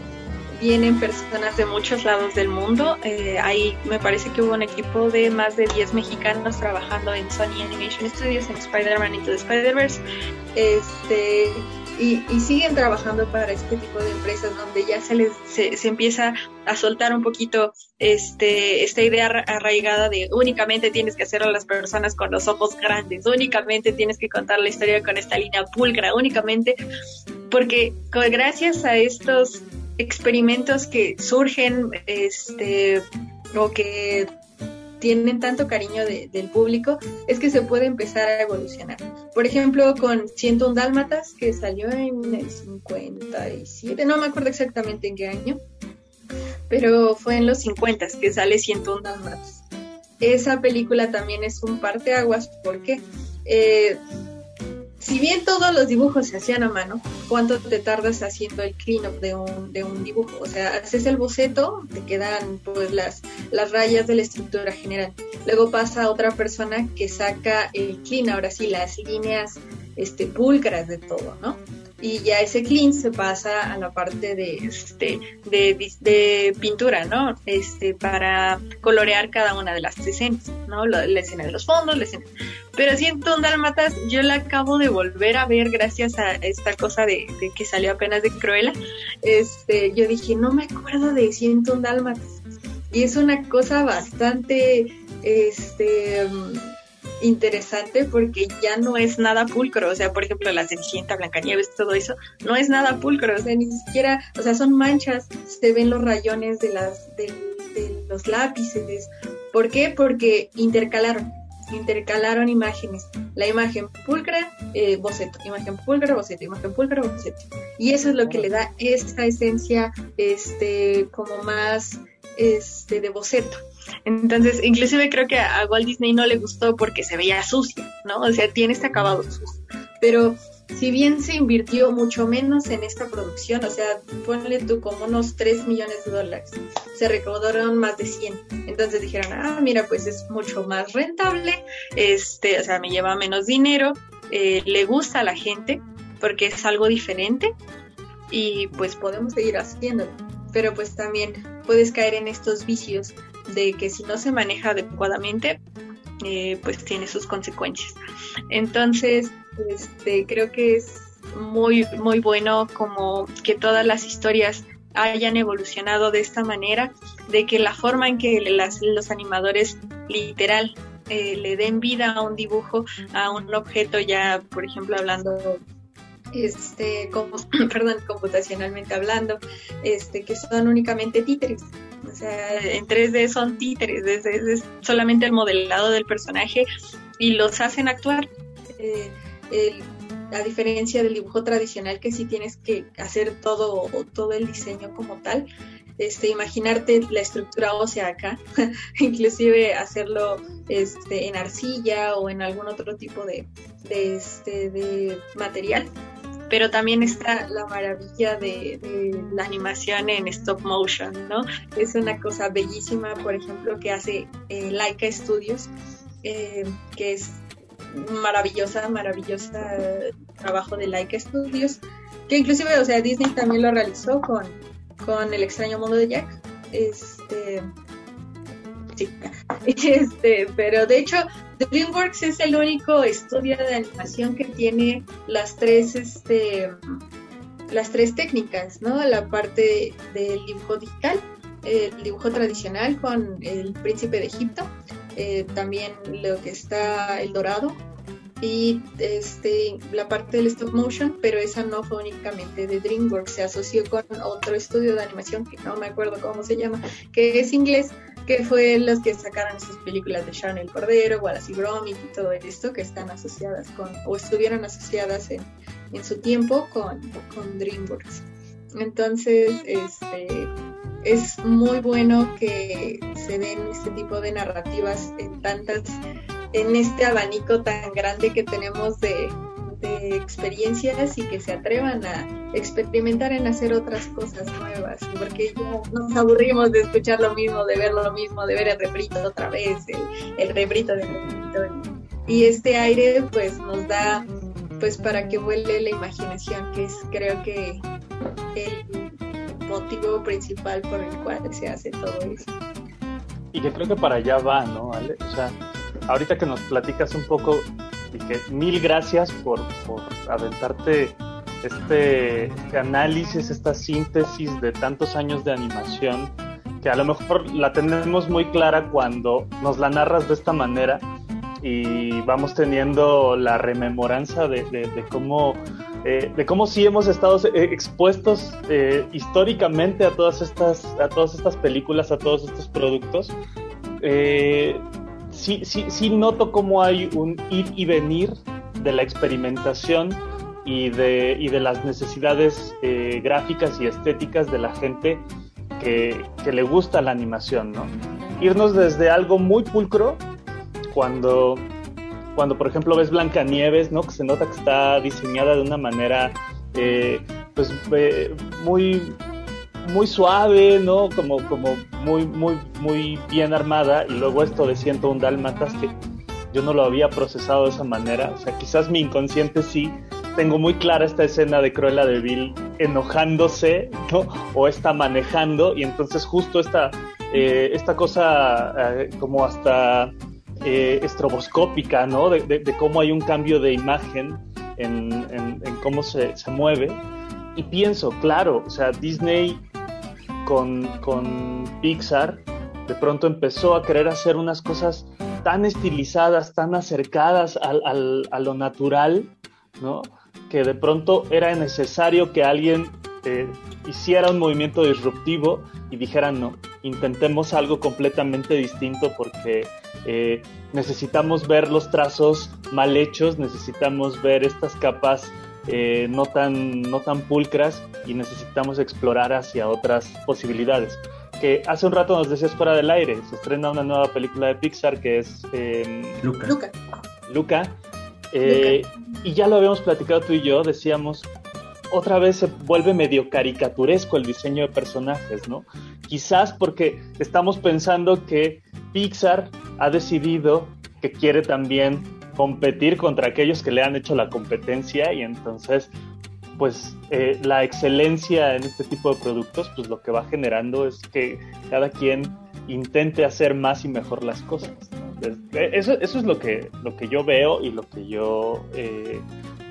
vienen personas de muchos lados del mundo. Eh, ahí me parece que hubo un equipo de más de 10 mexicanos trabajando en Sony Animation Studios, en Spider-Man Into the Spider-Verse. Este, y, siguen trabajando para este tipo de empresas donde ya se les se, empieza a soltar un poquito este esta idea arraigada de únicamente tienes que hacer a las personas con los ojos grandes, únicamente tienes que contar la historia con esta línea pulcra, únicamente porque gracias a estos experimentos que surgen este, o que tienen tanto cariño del público, es que se puede empezar a evolucionar. Por ejemplo, con 101 Dálmatas, que salió en el 57, no me acuerdo exactamente en qué año, pero fue en los 50 que sale 101 Dálmatas. Esa película también es un parteaguas porque eh, si bien todos los dibujos se hacían a mano, ¿cuánto te tardas haciendo el clean-up de un, de un dibujo? O sea, haces el boceto, te quedan pues las, las rayas de la estructura general. Luego pasa otra persona que saca el clean, ahora sí, las líneas este, pulcras de todo, ¿no? Y ya ese clean se pasa a la parte de este de, pintura no este para colorear cada una de las escenas no la, escena de los fondos la escena. Pero siento un Dálmatas yo la acabo de volver a ver gracias a esta cosa de, que salió apenas de Cruella. Este yo dije no me acuerdo de siento un Dálmatas y es una cosa bastante este interesante porque ya no es nada pulcro, o sea, por ejemplo, la Cenicienta, Blancanieves, todo eso, no es nada pulcro, o sea, ni siquiera, o sea, son manchas, se ven los rayones de las de, los lápices. ¿Por qué? Porque intercalaron, intercalaron imágenes. La imagen pulcra, eh, boceto, imagen pulcra, boceto, imagen pulcra, boceto. Y eso es lo que le da esta esencia, este, como más, este, de boceto. Entonces, inclusive creo que a Walt Disney no le gustó porque se veía sucia, ¿no? O sea, tiene este acabado sucio. Pero si bien se invirtió mucho menos en esta producción, o sea, ponle tú como unos 3 millones de dólares, se recaudaron más de 100. Entonces dijeron, ah, mira, pues es mucho más rentable, este, o sea, me lleva menos dinero, eh, le gusta a la gente porque es algo diferente y pues podemos seguir haciéndolo. Pero pues también puedes caer en estos vicios de que si no se maneja adecuadamente, eh, pues tiene sus consecuencias. Entonces, este, creo que es muy, muy bueno como que todas las historias hayan evolucionado de esta manera, de que la forma en que los animadores literal eh, le den vida a un dibujo, a un objeto ya, por ejemplo, hablando este, <clears throat> perdón, computacionalmente hablando, este, que son únicamente títeres. O sea, en 3D son títeres, es, solamente el modelado del personaje y los hacen actuar. Eh, a diferencia del dibujo tradicional que sí tienes que hacer todo, todo el diseño como tal, este, imaginarte la estructura ósea acá, <laughs> inclusive hacerlo este, en arcilla o en algún otro tipo de, de, este, de material pero también está la maravilla de, la animación en stop motion, ¿no? Es una cosa bellísima, por ejemplo, que hace eh, Laika Studios, eh, que es maravillosa, maravillosa trabajo de Laika Studios, que inclusive, o sea, Disney también lo realizó con, con El extraño mundo de Jack. Este, sí, <laughs> este, pero de hecho DreamWorks es el único estudio de animación que tiene las tres, este, las tres técnicas, ¿no? La parte del dibujo digital, el dibujo tradicional con el príncipe de Egipto, eh, también lo que está el dorado y este la parte del stop motion, pero esa no fue únicamente de DreamWorks, se asoció con otro estudio de animación que no me acuerdo cómo se llama, que es inglés, que fue los que sacaron esas películas de Sharon el Cordero, Wallace y Gromit y todo esto, que están asociadas con, o estuvieron asociadas en, en su tiempo con, con DreamWorks. Entonces, este, es muy bueno que se den este tipo de narrativas en tantas, en este abanico tan grande que tenemos de, de experiencias y que se atrevan a experimentar en hacer otras cosas nuevas, porque ya nos aburrimos de escuchar lo mismo, de ver lo mismo, de ver el refrito otra vez, el, el refrito del refrito. Y este aire pues nos da pues para que vuele la imaginación, que es creo que el motivo principal por el cual se hace todo eso. Y que creo que para allá va, ¿no, Ale? O sea, ahorita que nos platicas un poco y que mil gracias por, por aventarte este, este, análisis, esta síntesis de tantos años de animación, que a lo mejor la tenemos muy clara cuando nos la narras de esta manera y vamos teniendo la rememoranza de, de, cómo eh, de cómo sí hemos estado eh, expuestos eh, históricamente a todas estas a todas estas películas a todos estos productos sí, sí, sí noto cómo hay un ir y venir de la experimentación y de, y de las necesidades eh, gráficas y estéticas de la gente que, que, le gusta la animación, ¿no? Irnos desde algo muy pulcro, cuando, cuando por ejemplo ves Blancanieves, ¿no? Que se nota que está diseñada de una manera, eh, pues, eh, muy muy suave, ¿no? Como, como muy, muy, muy bien armada. Y luego esto de siento un dálmatas que yo no lo había procesado de esa manera. O sea, quizás mi inconsciente sí. Tengo muy clara esta escena de Cruella de Vil enojándose, ¿no? O está manejando. Y entonces justo esta, eh, esta cosa eh, como hasta eh, estroboscópica, ¿no? De, de, cómo hay un cambio de imagen en, en, en cómo se, se mueve. Y pienso, claro, o sea, Disney con, Pixar, de pronto empezó a querer hacer unas cosas tan estilizadas, tan acercadas al, a lo natural, ¿no? Que de pronto era necesario que alguien eh, hiciera un movimiento disruptivo y dijera, no, intentemos algo completamente distinto porque eh, necesitamos ver los trazos mal hechos, necesitamos ver estas capas eh, no, tan, no tan pulcras y necesitamos explorar hacia otras posibilidades. Que hace un rato nos decías fuera del aire, se estrena una nueva película de Pixar que es em, Luca. Luca. Luca. Eh, y ya lo habíamos platicado tú y yo, decíamos, otra vez se vuelve medio caricaturesco el diseño de personajes, ¿no? Quizás porque estamos pensando que Pixar ha decidido que quiere también competir contra aquellos que le han hecho la competencia y entonces pues eh, la excelencia en este tipo de productos pues lo que va generando es que cada quien intente hacer más y mejor las cosas. Eh, eso, eso, es lo que, lo que yo veo y lo que yo eh,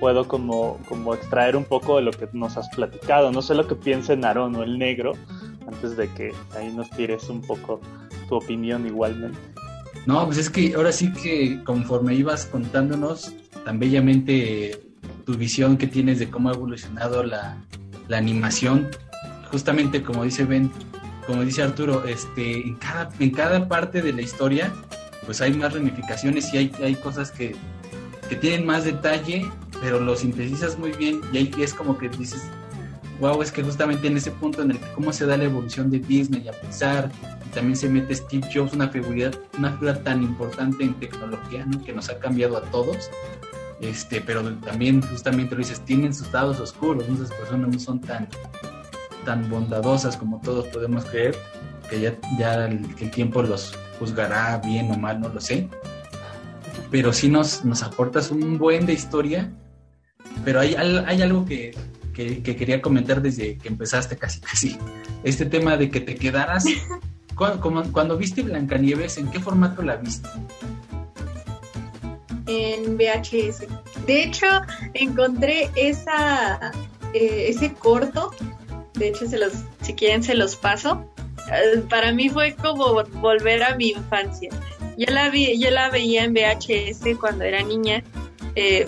puedo como, como extraer un poco de lo que nos has platicado. No sé lo que piense Narón o el negro antes de que ahí nos tires un poco tu opinión igualmente. No, pues es que ahora sí que conforme ibas contándonos tan bellamente tu visión que tienes de cómo ha evolucionado la, animación, justamente como dice Ben, como dice Arturo, este, en cada, en cada parte de la historia, pues hay más ramificaciones y hay, hay cosas que, que tienen más detalle, pero lo sintetizas muy bien y ahí es como que dices, wow, es que justamente en ese punto en el que cómo se da la evolución de Disney a pesar también se mete Steve Jobs, una figura, una figura tan importante en tecnología, ¿no? que nos ha cambiado a todos. este, pero también justamente lo dices, tienen sus lados oscuros, muchas personas no son tan, tan bondadosas como todos podemos creer, que ya, ya el, tiempo los juzgará bien o mal, no lo sé, pero sí nos, nos aportas un buen de historia, pero hay, hay algo que, que, quería comentar desde que empezaste casi casi, este tema de que te quedaras, <laughs> cuando, cuando viste Blancanieves, ¿en qué formato la viste? en VHS. De hecho, encontré esa, eh, ese corto, de hecho, se los, si quieren se los paso. Eh, para mí fue como volver a mi infancia. Yo la, vi, yo la veía en VHS cuando era niña. Eh,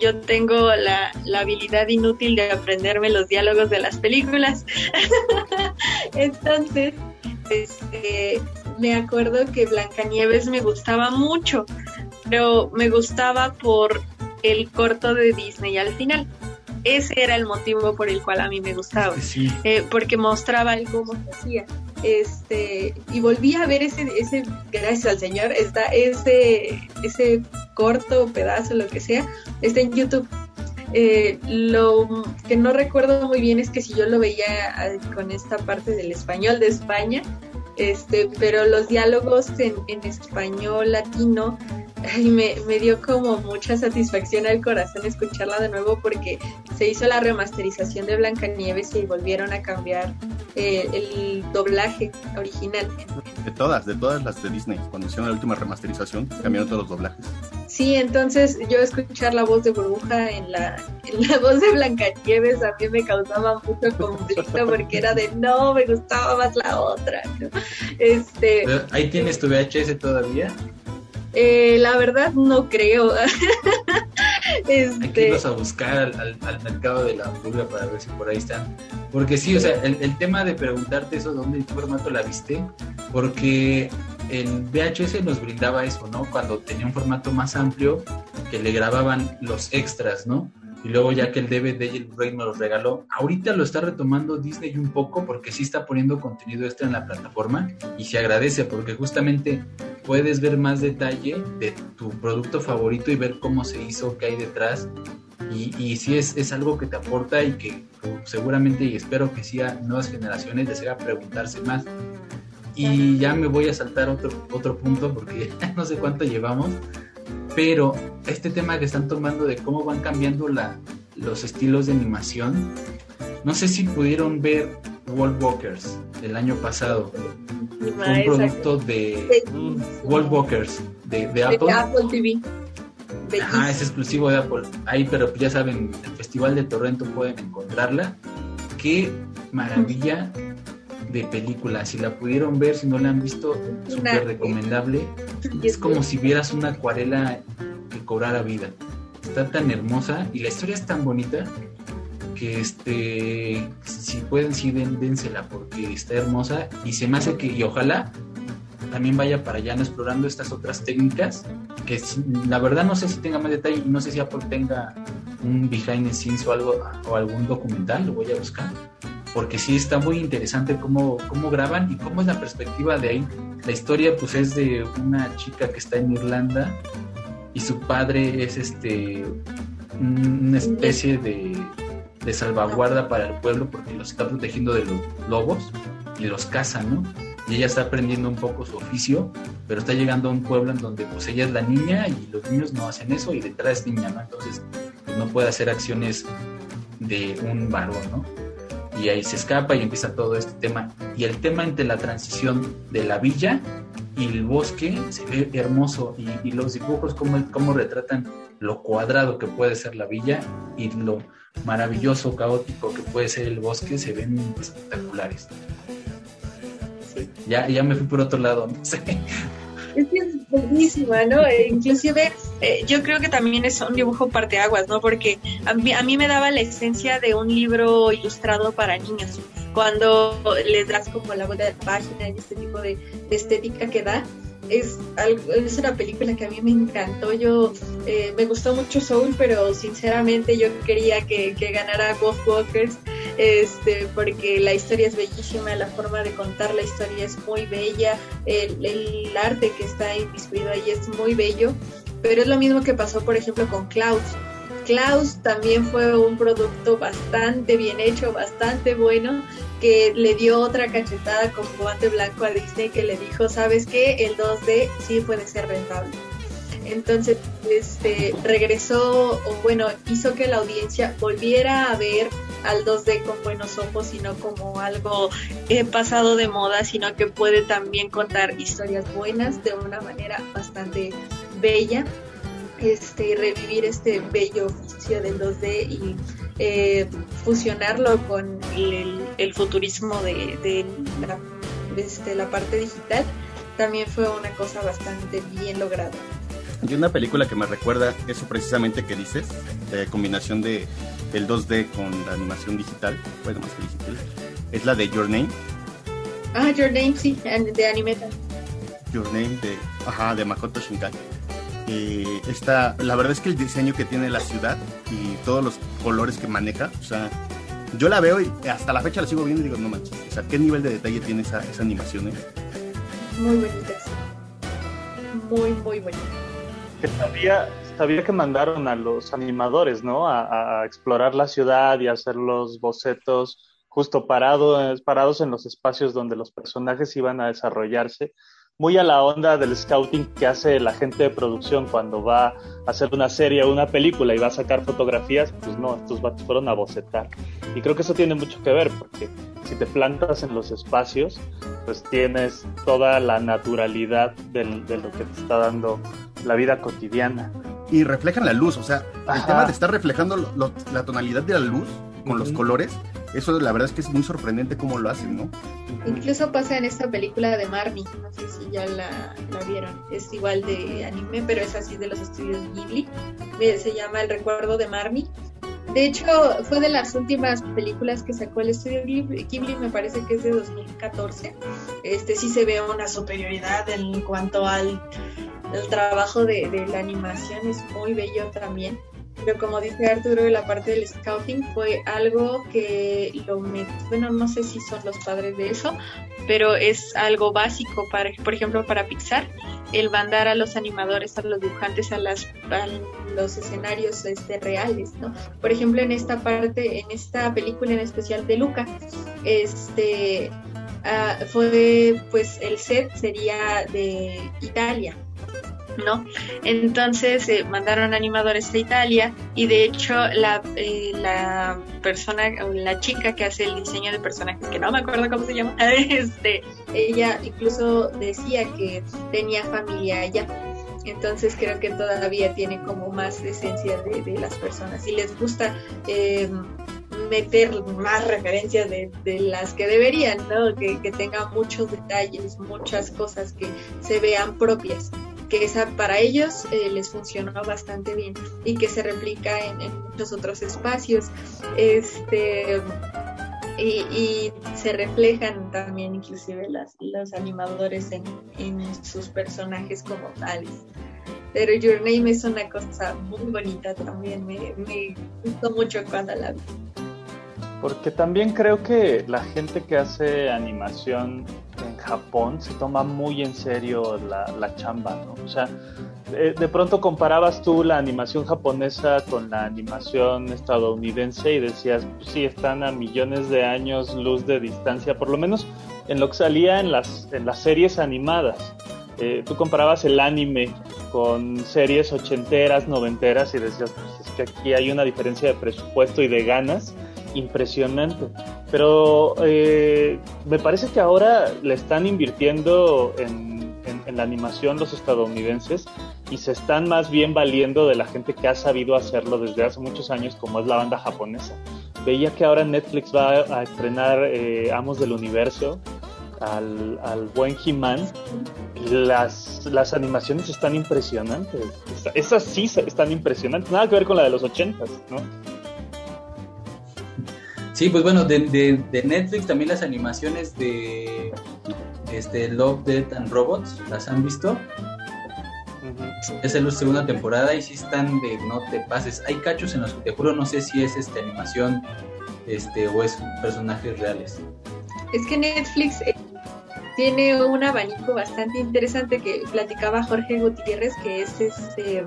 yo tengo la, la, habilidad inútil de aprenderme los diálogos de las películas. <laughs> Entonces, este, me acuerdo que Blancanieves me gustaba mucho pero me gustaba por el corto de Disney al final. Ese era el motivo por el cual a mí me gustaba, eh, porque mostraba el cómo se hacía. Este, y volví a ver ese, ese, gracias al Señor, está ese, ese corto pedazo, lo que sea, está en YouTube. Eh, lo que no recuerdo muy bien es que si yo lo veía ah, con esta parte del español de España, este, pero los diálogos en, en español latino ay, me, me, dio como mucha satisfacción al corazón escucharla de nuevo porque se hizo la remasterización de Blancanieves y volvieron a cambiar eh, el doblaje original. De todas, de todas las de Disney, cuando hicieron la última remasterización, cambiaron todos los doblajes. Sí, entonces yo escuchar la voz de Burbuja en la, en la voz de Blancanieves a mí me causaba mucho conflicto porque era de no, me gustaba más la otra. Este, ¿Ahí tienes tu VHS todavía? Eh, la verdad no creo. este... <laughs> Hay que irnos a buscar al, mercado de la pulga para ver si por ahí están. Porque sí, o sea, el, tema de preguntarte eso, ¿dónde en qué formato la viste? Porque el VHS nos brindaba eso, ¿no? Cuando tenía un formato más amplio, que le grababan los extras, ¿no? Y luego ya que el DVD y el Blu-ray me los regaló, ahorita lo está retomando Disney un poco porque sí está poniendo contenido extra en la plataforma y se agradece porque justamente puedes ver más detalle de tu producto favorito y ver cómo se hizo, qué hay detrás y, y sí es, es algo que te aporta y que seguramente y espero que sí a nuevas generaciones les haga preguntarse más. Y ya me voy a saltar otro, otro punto porque <laughs> no sé cuánto llevamos, pero este tema que están tomando de cómo van cambiando la, los estilos de animación, no sé si pudieron ver World Walkers del año pasado. Fue un producto de World Walkers de, de Apple. Apple TV. Ah, es exclusivo de Apple. Ahí, pero ya saben, el Festival de Torrento pueden encontrarla. Qué maravilla de película. Si la pudieron ver, si no la han visto, súper recomendable. <laughs> Es como si vieras una acuarela que cobrara vida. Está tan hermosa y la historia es tan bonita que este si pueden sí dénsela porque está hermosa y se me hace que y ojalá también vaya para allá explorando estas otras técnicas que la verdad no sé si tenga más detalle no sé si Apple tenga un behind the scenes o algo o algún documental lo voy a buscar porque sí está muy interesante cómo, cómo graban y cómo es la perspectiva de ahí. La historia pues es de una chica que está en Irlanda y su padre es este una especie de, de salvaguarda para el pueblo porque los está protegiendo de los lobos y los caza, ¿no? Y ella está aprendiendo un poco su oficio, pero está llegando a un pueblo en donde pues ella es la niña y los niños no hacen eso y detrás es niña, ¿no? Entonces pues, no puede hacer acciones de un varón, ¿no? Y ahí se escapa y empieza todo este tema. Y el tema entre la transición de la villa y el bosque se ve hermoso y, los dibujos cómo, cómo retratan lo cuadrado que puede ser la villa y lo maravilloso, caótico que puede ser el bosque se ven espectaculares. Ya, ya me fui por otro lado, no sé. Es que es buenísima, ¿no? E inclusive eh, yo creo que también es un dibujo parteaguas, ¿no? Porque a mí, a mí me daba la esencia de un libro ilustrado para niños. Cuando les das como la vuelta de página y este tipo de, estética que da, es, algo, es una película que a mí me encantó. Yo eh, me gustó mucho Soul, pero sinceramente yo quería que, ganara Ghost Walkers este, porque la historia es bellísima, la forma de contar la historia es muy bella, el, arte que está inmiscuido ahí es muy bello Pero es lo mismo que pasó, por ejemplo, con Klaus. Klaus también fue un producto bastante bien hecho, bastante bueno, que le dio otra cachetada con guante blanco a Disney que le dijo, ¿sabes qué? El 2D sí puede ser rentable. Entonces, este, regresó, o bueno, hizo que la audiencia volviera a ver al 2D con buenos ojos, y no como algo eh, pasado de moda, sino que puede también contar historias buenas de una manera bastante bella, este, revivir este bello oficio del 2D y eh, fusionarlo con el, futurismo de, este, la parte digital, también fue una cosa bastante bien lograda. Y una película que me recuerda eso precisamente que dices, de combinación de el 2D con la animación digital, bueno, más que digital, es la de Your Name. Ah, Your Name, sí, de anime Your Name de, ajá, de Makoto Shinkai. Eh, esta, la verdad es que el diseño que tiene la ciudad y todos los colores que maneja, o sea, yo la veo y hasta la fecha la sigo viendo y digo, no manches, o sea, ¿qué nivel de detalle tiene esa, esa animación? Eh? Muy bonita. Muy, muy bonita que sabía, sabía que mandaron a los animadores, ¿no? A, explorar la ciudad y hacer los bocetos justo parados, parados en los espacios donde los personajes iban a desarrollarse. Muy a la onda del scouting que hace la gente de producción cuando va a hacer una serie o una película y va a sacar fotografías, pues no, estos vatos fueron a bocetar. Y creo que eso tiene mucho que ver, porque si te plantas en los espacios, pues tienes toda la naturalidad de lo que te está dando la vida cotidiana. Y reflejan la luz, o sea, el tema de estar reflejando la tonalidad de la luz con los colores, eso la verdad es que es muy sorprendente cómo lo hacen, ¿no? Incluso pasa en esta película de Marnie, no sé si ya la, vieron, es igual de anime, pero es así de los estudios Ghibli, eh, se llama El recuerdo de Marnie. De hecho, fue de las últimas películas que sacó el estudio Ghibli, me parece que es de 2014. Este sí se ve una superioridad en cuanto al el trabajo de, de, la animación es muy bello también. Pero como dice Arturo, la parte del scouting fue algo que lo bueno, no sé si son los padres de eso, pero es algo básico para, por ejemplo, para Pixar, el mandar a los animadores, a los dibujantes, a, las, los escenarios este, reales, ¿no? Por ejemplo, en esta parte, en esta película en especial de Luca, este, ah, fue, pues el set sería de Italia, ¿no? Entonces eh, mandaron animadores a Italia y de hecho la, eh, la persona, la chica que hace el diseño de personajes, que no me acuerdo cómo se llama, <laughs> este, ella incluso decía que tenía familia allá. Entonces creo que todavía tiene como más esencia de, las personas y les gusta em, meter más referencias de, las que deberían, ¿no? Que, que tengan muchos detalles, muchas cosas que se vean propias que esa para ellos eh, les funcionó bastante bien y que se replica en, muchos otros espacios. Este, y, se reflejan también inclusive las, los animadores en, sus personajes como tales. Pero Your Name es una cosa muy bonita también, me, me gustó mucho cuando la vi. Porque también creo que la gente que hace animación en Japón se toma muy en serio la, chamba, ¿no? O sea, de, pronto comparabas tú la animación japonesa con la animación estadounidense y decías, pues sí, están a millones de años luz de distancia, por lo menos en lo que salía en las, en las series animadas. Eh, tú comparabas el anime con series ochenteras, noventeras y decías, pues es que aquí hay una diferencia de presupuesto y de ganas impresionante. Pero eh, me parece que ahora le están invirtiendo en, la animación los estadounidenses y se están más bien valiendo de la gente que ha sabido hacerlo desde hace muchos años, como es la banda japonesa. Veía que ahora Netflix va a estrenar eh, Amos del Universo, al, buen He-Man, las, las animaciones están impresionantes. Esas sí están impresionantes. Nada que ver con la de los ochentas, ¿no? Sí, pues bueno, de, de, Netflix también las animaciones de este Love, Death and Robots, ¿las han visto? Es la segunda temporada y sí están de no te pases. Hay cachos en los que te juro no sé si es este animación este o es personajes reales. Es que Netflix tiene un abanico bastante interesante que platicaba Jorge Gutiérrez, que es este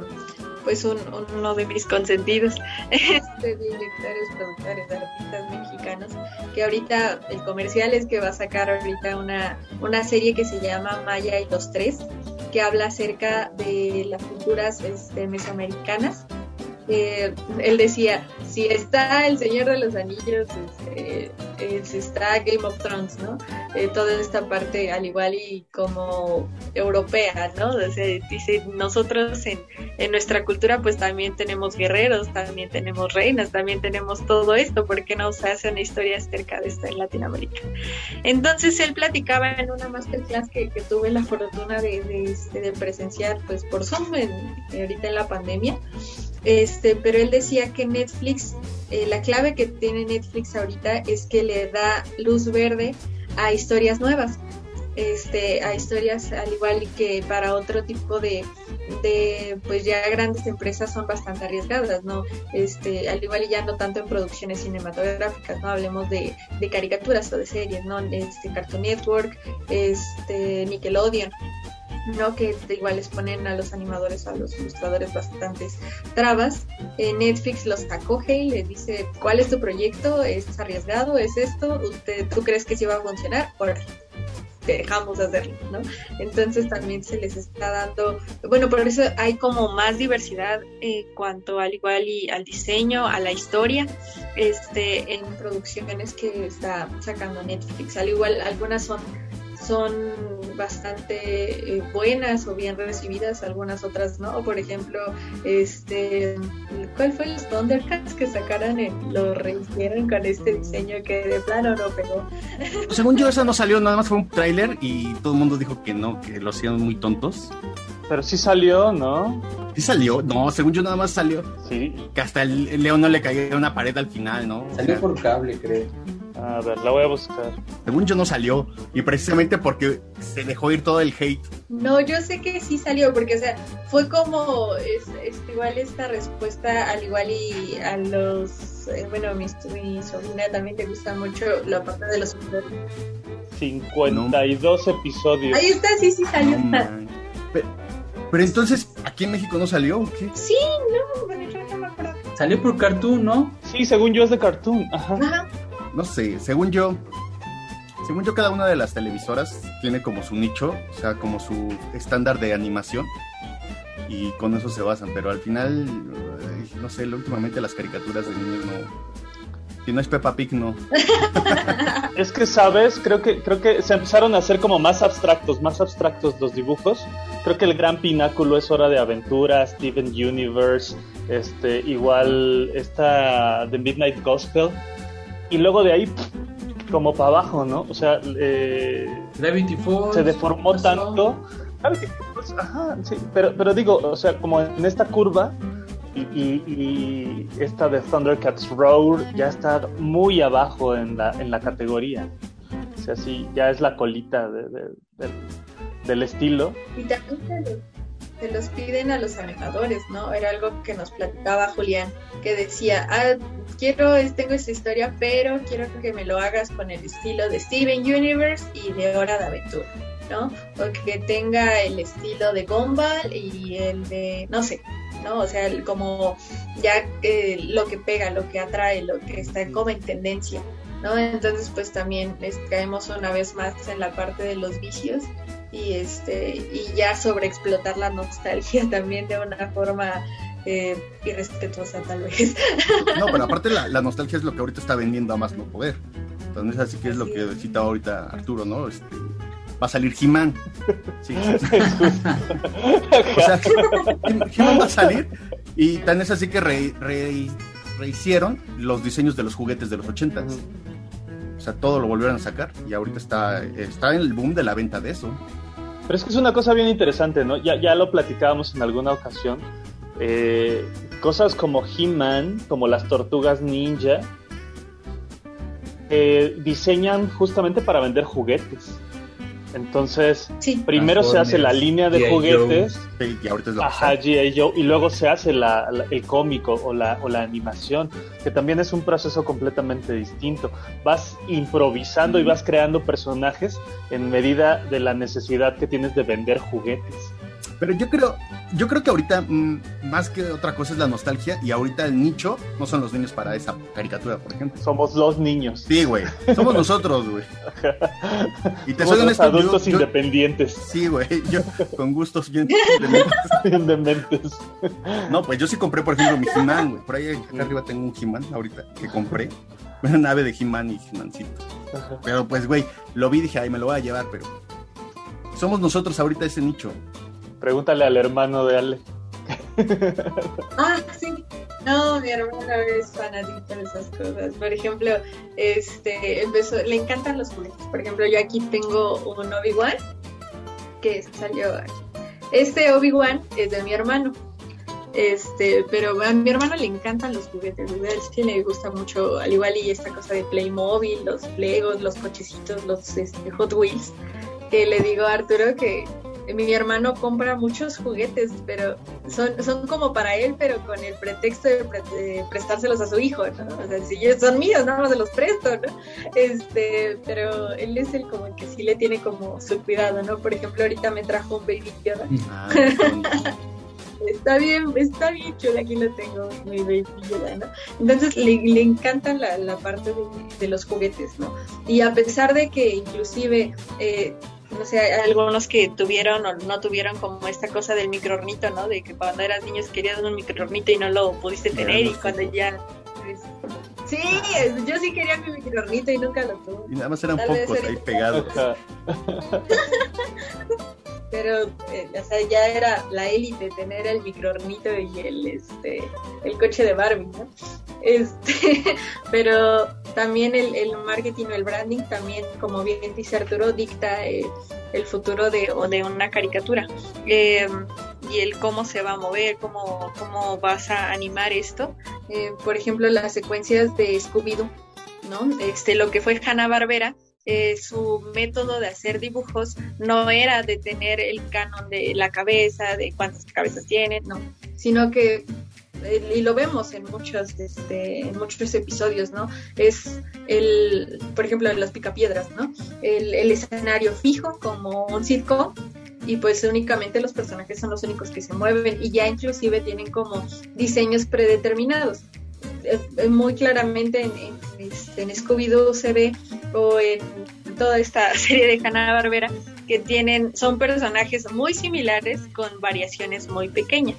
pues un, uno de mis consentidos. Este, <laughs> directores, productores, artistas mexicanos, que ahorita el comercial es que va a sacar ahorita una, una serie que se llama Maya y los Tres, que habla acerca de las culturas este, mesoamericanas eh, él decía, si está El Señor de los Anillos, este, está Game of Thrones, ¿no? Eh, toda esta parte al igual y como europea, ¿no? dice, nosotros en, en, nuestra cultura pues también tenemos guerreros, también tenemos reinas, también tenemos todo esto, ¿por qué no se hace una historia acerca de esto en Latinoamérica? Entonces él platicaba en una masterclass que, tuve la fortuna de, de, este, presenciar pues por Zoom ahorita en la pandemia este, pero él decía que Netflix, eh, la clave que tiene Netflix ahorita es que le da luz verde a historias nuevas, este, a historias al igual que para otro tipo de, de, pues ya grandes empresas son bastante arriesgadas, ¿no? Este, al igual ya no tanto en producciones cinematográficas, ¿no? Hablemos de, de caricaturas o de series, ¿no? Este, Cartoon Network, este, Nickelodeon, ¿no? Que igual les ponen a los animadores, a los ilustradores bastantes trabas. Netflix los acoge y les dice, ¿cuál es tu proyecto? ¿Es arriesgado? ¿Es esto? ¿Usted, ¿Tú crees que sí va a funcionar? Órale te dejamos hacerlo, ¿no? Entonces también se les está dando, bueno, por eso hay como más diversidad en cuanto al igual y al diseño, a la historia, este, en producciones que está sacando Netflix. Al igual, algunas son son bastante eh, buenas o bien recibidas, algunas otras no. Por ejemplo, este, ¿cuál fue los Thundercats que sacaron? lo rehicieron con este diseño que de plano no pegó. Pues según yo, esa no salió, nada más fue un tráiler y todo el mundo dijo que no, que lo hacían muy tontos. Pero sí salió, ¿no? Sí salió, no, según yo nada más salió. Sí. Que hasta el, león no le cayó una pared al final, ¿no? Salió por cable, creo. A ver, la voy a buscar. Según yo no salió, y precisamente porque se dejó ir todo el hate. No, yo sé que sí salió, porque, o sea, fue como, es, igual esta respuesta, al igual y a los, eh, bueno, mi, mi, sobrina también le gusta mucho la parte de los 52 episodios. Ahí está, sí, sí salió. pero, entonces, ¿aquí en México no salió o qué? Sí, no, bueno, yo no me acuerdo. Salió por Cartoon, ¿no? Sí, según yo es de Cartoon, ajá. Ajá no sé, según yo, según yo cada una de las televisoras tiene como su nicho, o sea, como su estándar de animación y con eso se basan, pero al final, no sé, últimamente las caricaturas de niños no... Si no es Peppa Pig, no. <laughs> es que, ¿sabes? Creo que, creo que se empezaron a hacer como más abstractos, más abstractos los dibujos. Creo que el gran pináculo es Hora de Aventura, Steven Universe, este, igual esta The Midnight Gospel y luego de ahí como para abajo, ¿no? O sea, eh, Gravity Falls se deformó tanto. Gravity Falls, ajá, sí, pero, pero digo, o sea, como en esta curva y, y, esta de Thundercats Roar ya está muy abajo en la, en la categoría. O sea, sí, ya es la colita de, del estilo. Y también se los piden a los animadores, ¿no? Era algo que nos platicaba Julián, que decía, ah, quiero, tengo esta historia, pero quiero que me lo hagas con el estilo de Steven Universe y de Hora de Aventura, ¿no? O que tenga el estilo de Gumball y el de, no sé, ¿no? O sea, como ya lo que pega, lo que atrae, lo que está como en tendencia, ¿no? Entonces, pues también caemos una vez más en la parte de los vicios y este y ya sobreexplotar la nostalgia <laughs> también de una forma eh, irrespetuosa tal vez. No, pero aparte la, nostalgia es lo que ahorita está vendiendo a más no poder. Entonces así que es lo que citaba ahorita Arturo, ¿no? Este, va a salir He-Man. Sí. <laughs> o sea, He-Man va a salir y tan es así que rehicieron los diseños de los juguetes de los ochentas. O sea, todo lo volvieron a sacar y ahorita está, está en el boom de la venta de eso. Pero es que es una cosa bien interesante, ¿no? Ya, ya lo platicábamos en alguna ocasión. Eh, cosas como He-Man, como las tortugas ninja, diseñan justamente para vender juguetes. Entonces, Sí. primero se hace la línea de juguetes, Sí, y ahorita es lo que ajá, está. G.I. Joe, y luego se hace la- la- el cómico o la, o la animación, que también es un proceso completamente distinto. Vas improvisando y vas creando personajes en medida de la necesidad que tienes de vender juguetes. Pero yo creo, yo creo que ahorita mm, más que otra cosa es la nostalgia y ahorita el nicho no son los niños para esa caricatura, por ejemplo. Somos los niños. Sí, güey. Somos nosotros, güey. <laughs> Y te Somos soy honesto, adultos yo- independientes, Sí, güey. Yo con gustos bien. bien dementes. No, pues yo sí compré, por ejemplo, mi He-Man, güey. Por ahí acá arriba tengo un He-Man ahorita que compré. Una nave de He-Man y He-Mancito. Pero pues, güey, lo vi y dije, ay, me lo voy a llevar, pero. Somos nosotros ahorita ese nicho. Pregúntale al hermano de Ale. Ah, sí. No, mi hermano es fanático de esas cosas. Por ejemplo, este empezó, le encantan los juguetes. Por ejemplo, yo aquí tengo un Obi-Wan que salió aquí. Este Obi-Wan es de mi hermano. Este, pero a mi hermano le encantan los juguetes, ¿verdad? Es que le gusta mucho, al igual y esta cosa de Playmobil, los Legos, los cochecitos, los este, Hot Wheels. Que le digo a Arturo que mi hermano compra muchos juguetes, pero son, son como para él, pero con el pretexto de, pre- de prestárselos a su hijo, ¿no? O sea, si yo- son míos, nada más se los presto, ¿no? Este, pero él es el como el que sí le tiene como su cuidado, ¿no? Por ejemplo, ahorita me trajo un baby Yoda. Ah, <laughs> Está bien, está bien chulo, aquí lo tengo, mi baby Yoda, ¿no? Entonces le, le encantan la, la parte de, de los juguetes, ¿no? Y a pesar de que inclusive, eh, no sé, hay algunos que tuvieron o no tuvieron como esta cosa del microornito, ¿no? De que cuando eras niño querías un microornito y no lo pudiste tener y no cuando ya... pues, sí, yo sí quería mi microornito y nunca lo tuve. y nada más eran Tal pocos ahí pegados. <laughs> Pero eh, o sea, ya era la élite tener el microornito y el este el coche de Barbie, ¿no? Este, <laughs> pero también el, el marketing o el branding también, como bien dice Arturo, dicta eh, el futuro de, o de una caricatura. Eh, y el cómo se va a mover, cómo, cómo vas a animar esto. Eh, por ejemplo, las secuencias de Scooby-Doo, ¿no? Este, lo que fue Hanna-Barbera, eh, su método de hacer dibujos no era de tener el canon de la cabeza, de cuántas cabezas tiene, no, sino que eh, y lo vemos en muchos este, en muchos episodios, ¿no? Es el, por ejemplo, en las picapiedras, ¿no? El, el escenario fijo como un circo y pues únicamente los personajes son los únicos que se mueven y ya inclusive tienen como diseños predeterminados. Eh, Muy claramente en, este, en Scooby-Doo se ve o en toda esta <laughs> serie de Hanna-Barbera que tienen, son personajes muy similares con variaciones muy pequeñas.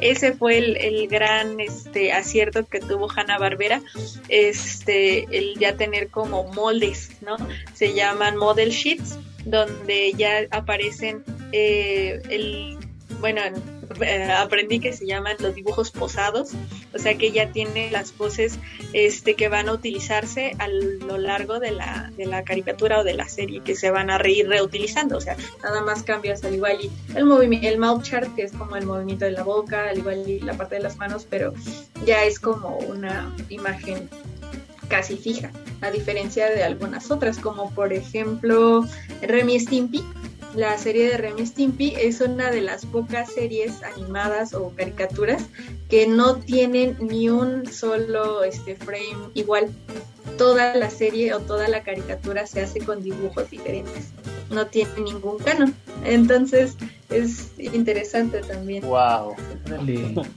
Ese fue el, el gran este, acierto que tuvo Hanna-Barbera, este, el ya tener como moldes, ¿no? Se llaman model sheets, donde ya aparecen eh, el, bueno, eh, aprendí que se llaman los dibujos posados, o sea que ya tiene las voces este, que van a utilizarse a lo largo de la, de la caricatura o de la serie, que se van a reír reutilizando, o sea, nada más cambias al igual y el el mouth chart, que es como el movimiento de la boca, al igual y la parte de las manos, pero ya es como una imagen casi fija, a diferencia de algunas otras, como por ejemplo Remy Stimpy, la serie de Remy Stimpy es una de las pocas series animadas o caricaturas que no tienen ni un solo este frame igual. Toda la serie o toda la caricatura se hace con dibujos diferentes. No tiene ningún canon. Entonces es interesante también. Wow.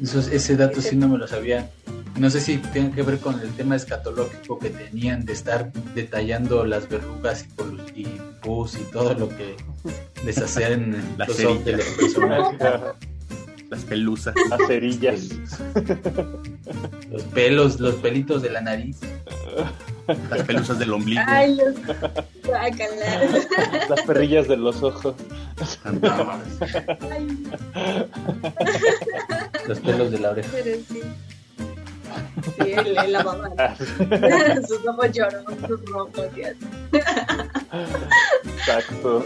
Eso- ese dato sí no me lo sabía. No sé si tiene que ver con el tema escatológico que tenían de estar detallando las verrugas y, pol- y pus y todo lo que les hacían <laughs> Las los de los personajes. <laughs> Las pelusas. Las cerillas. <laughs> Los pelos, los pelitos de la nariz. Las pelusas del ombligo. Ay, los. Las perrillas de los ojos. Ay, Los pelos de la oreja. pero sí. Sí, el, el- la mamá. <laughs> sus ojos lloran, sus. Exacto.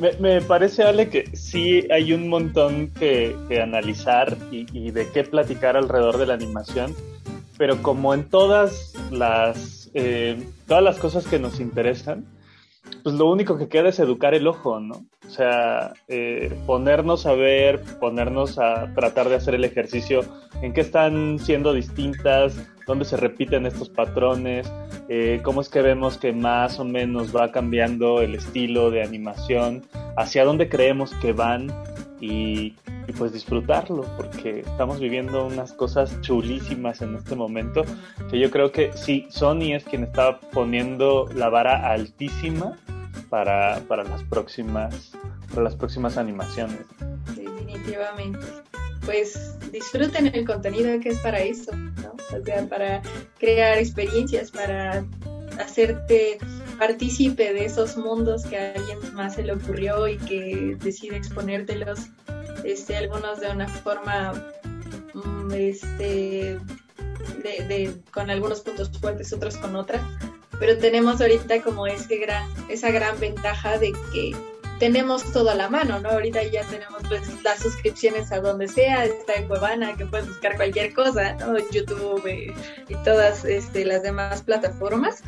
Me, me parece, Ale, que sí hay un montón que, que analizar y, y de qué platicar alrededor de la animación, pero como en todas las, eh, todas las cosas que nos interesan, pues lo único que queda es educar el ojo, ¿no? O sea, eh, ponernos a ver, ponernos a tratar de hacer el ejercicio en qué están siendo distintas, dónde se repiten estos patrones, eh, cómo es que vemos que más o menos va cambiando el estilo de animación, hacia dónde creemos que van y, pues disfrutarlo, porque estamos viviendo unas cosas chulísimas en este momento, que yo creo que sí, Sony es quien está poniendo la vara altísima para, para las próximas para las próximas animaciones. Definitivamente. Pues disfruten el contenido que es para eso, ¿no? O sea, para crear experiencias, para hacerte partícipe de esos mundos que a alguien más se le ocurrió y que decide exponértelos, este, algunos de una forma mm, este, de, con algunos puntos fuertes, otros con otras, pero tenemos ahorita como ese gran, esa gran ventaja de que tenemos todo a la mano, ¿no? Ahorita ya tenemos pues las suscripciones a donde sea, está en Cuevana, que puedes buscar cualquier cosa, ¿no? YouTube eh, y todas este, las demás plataformas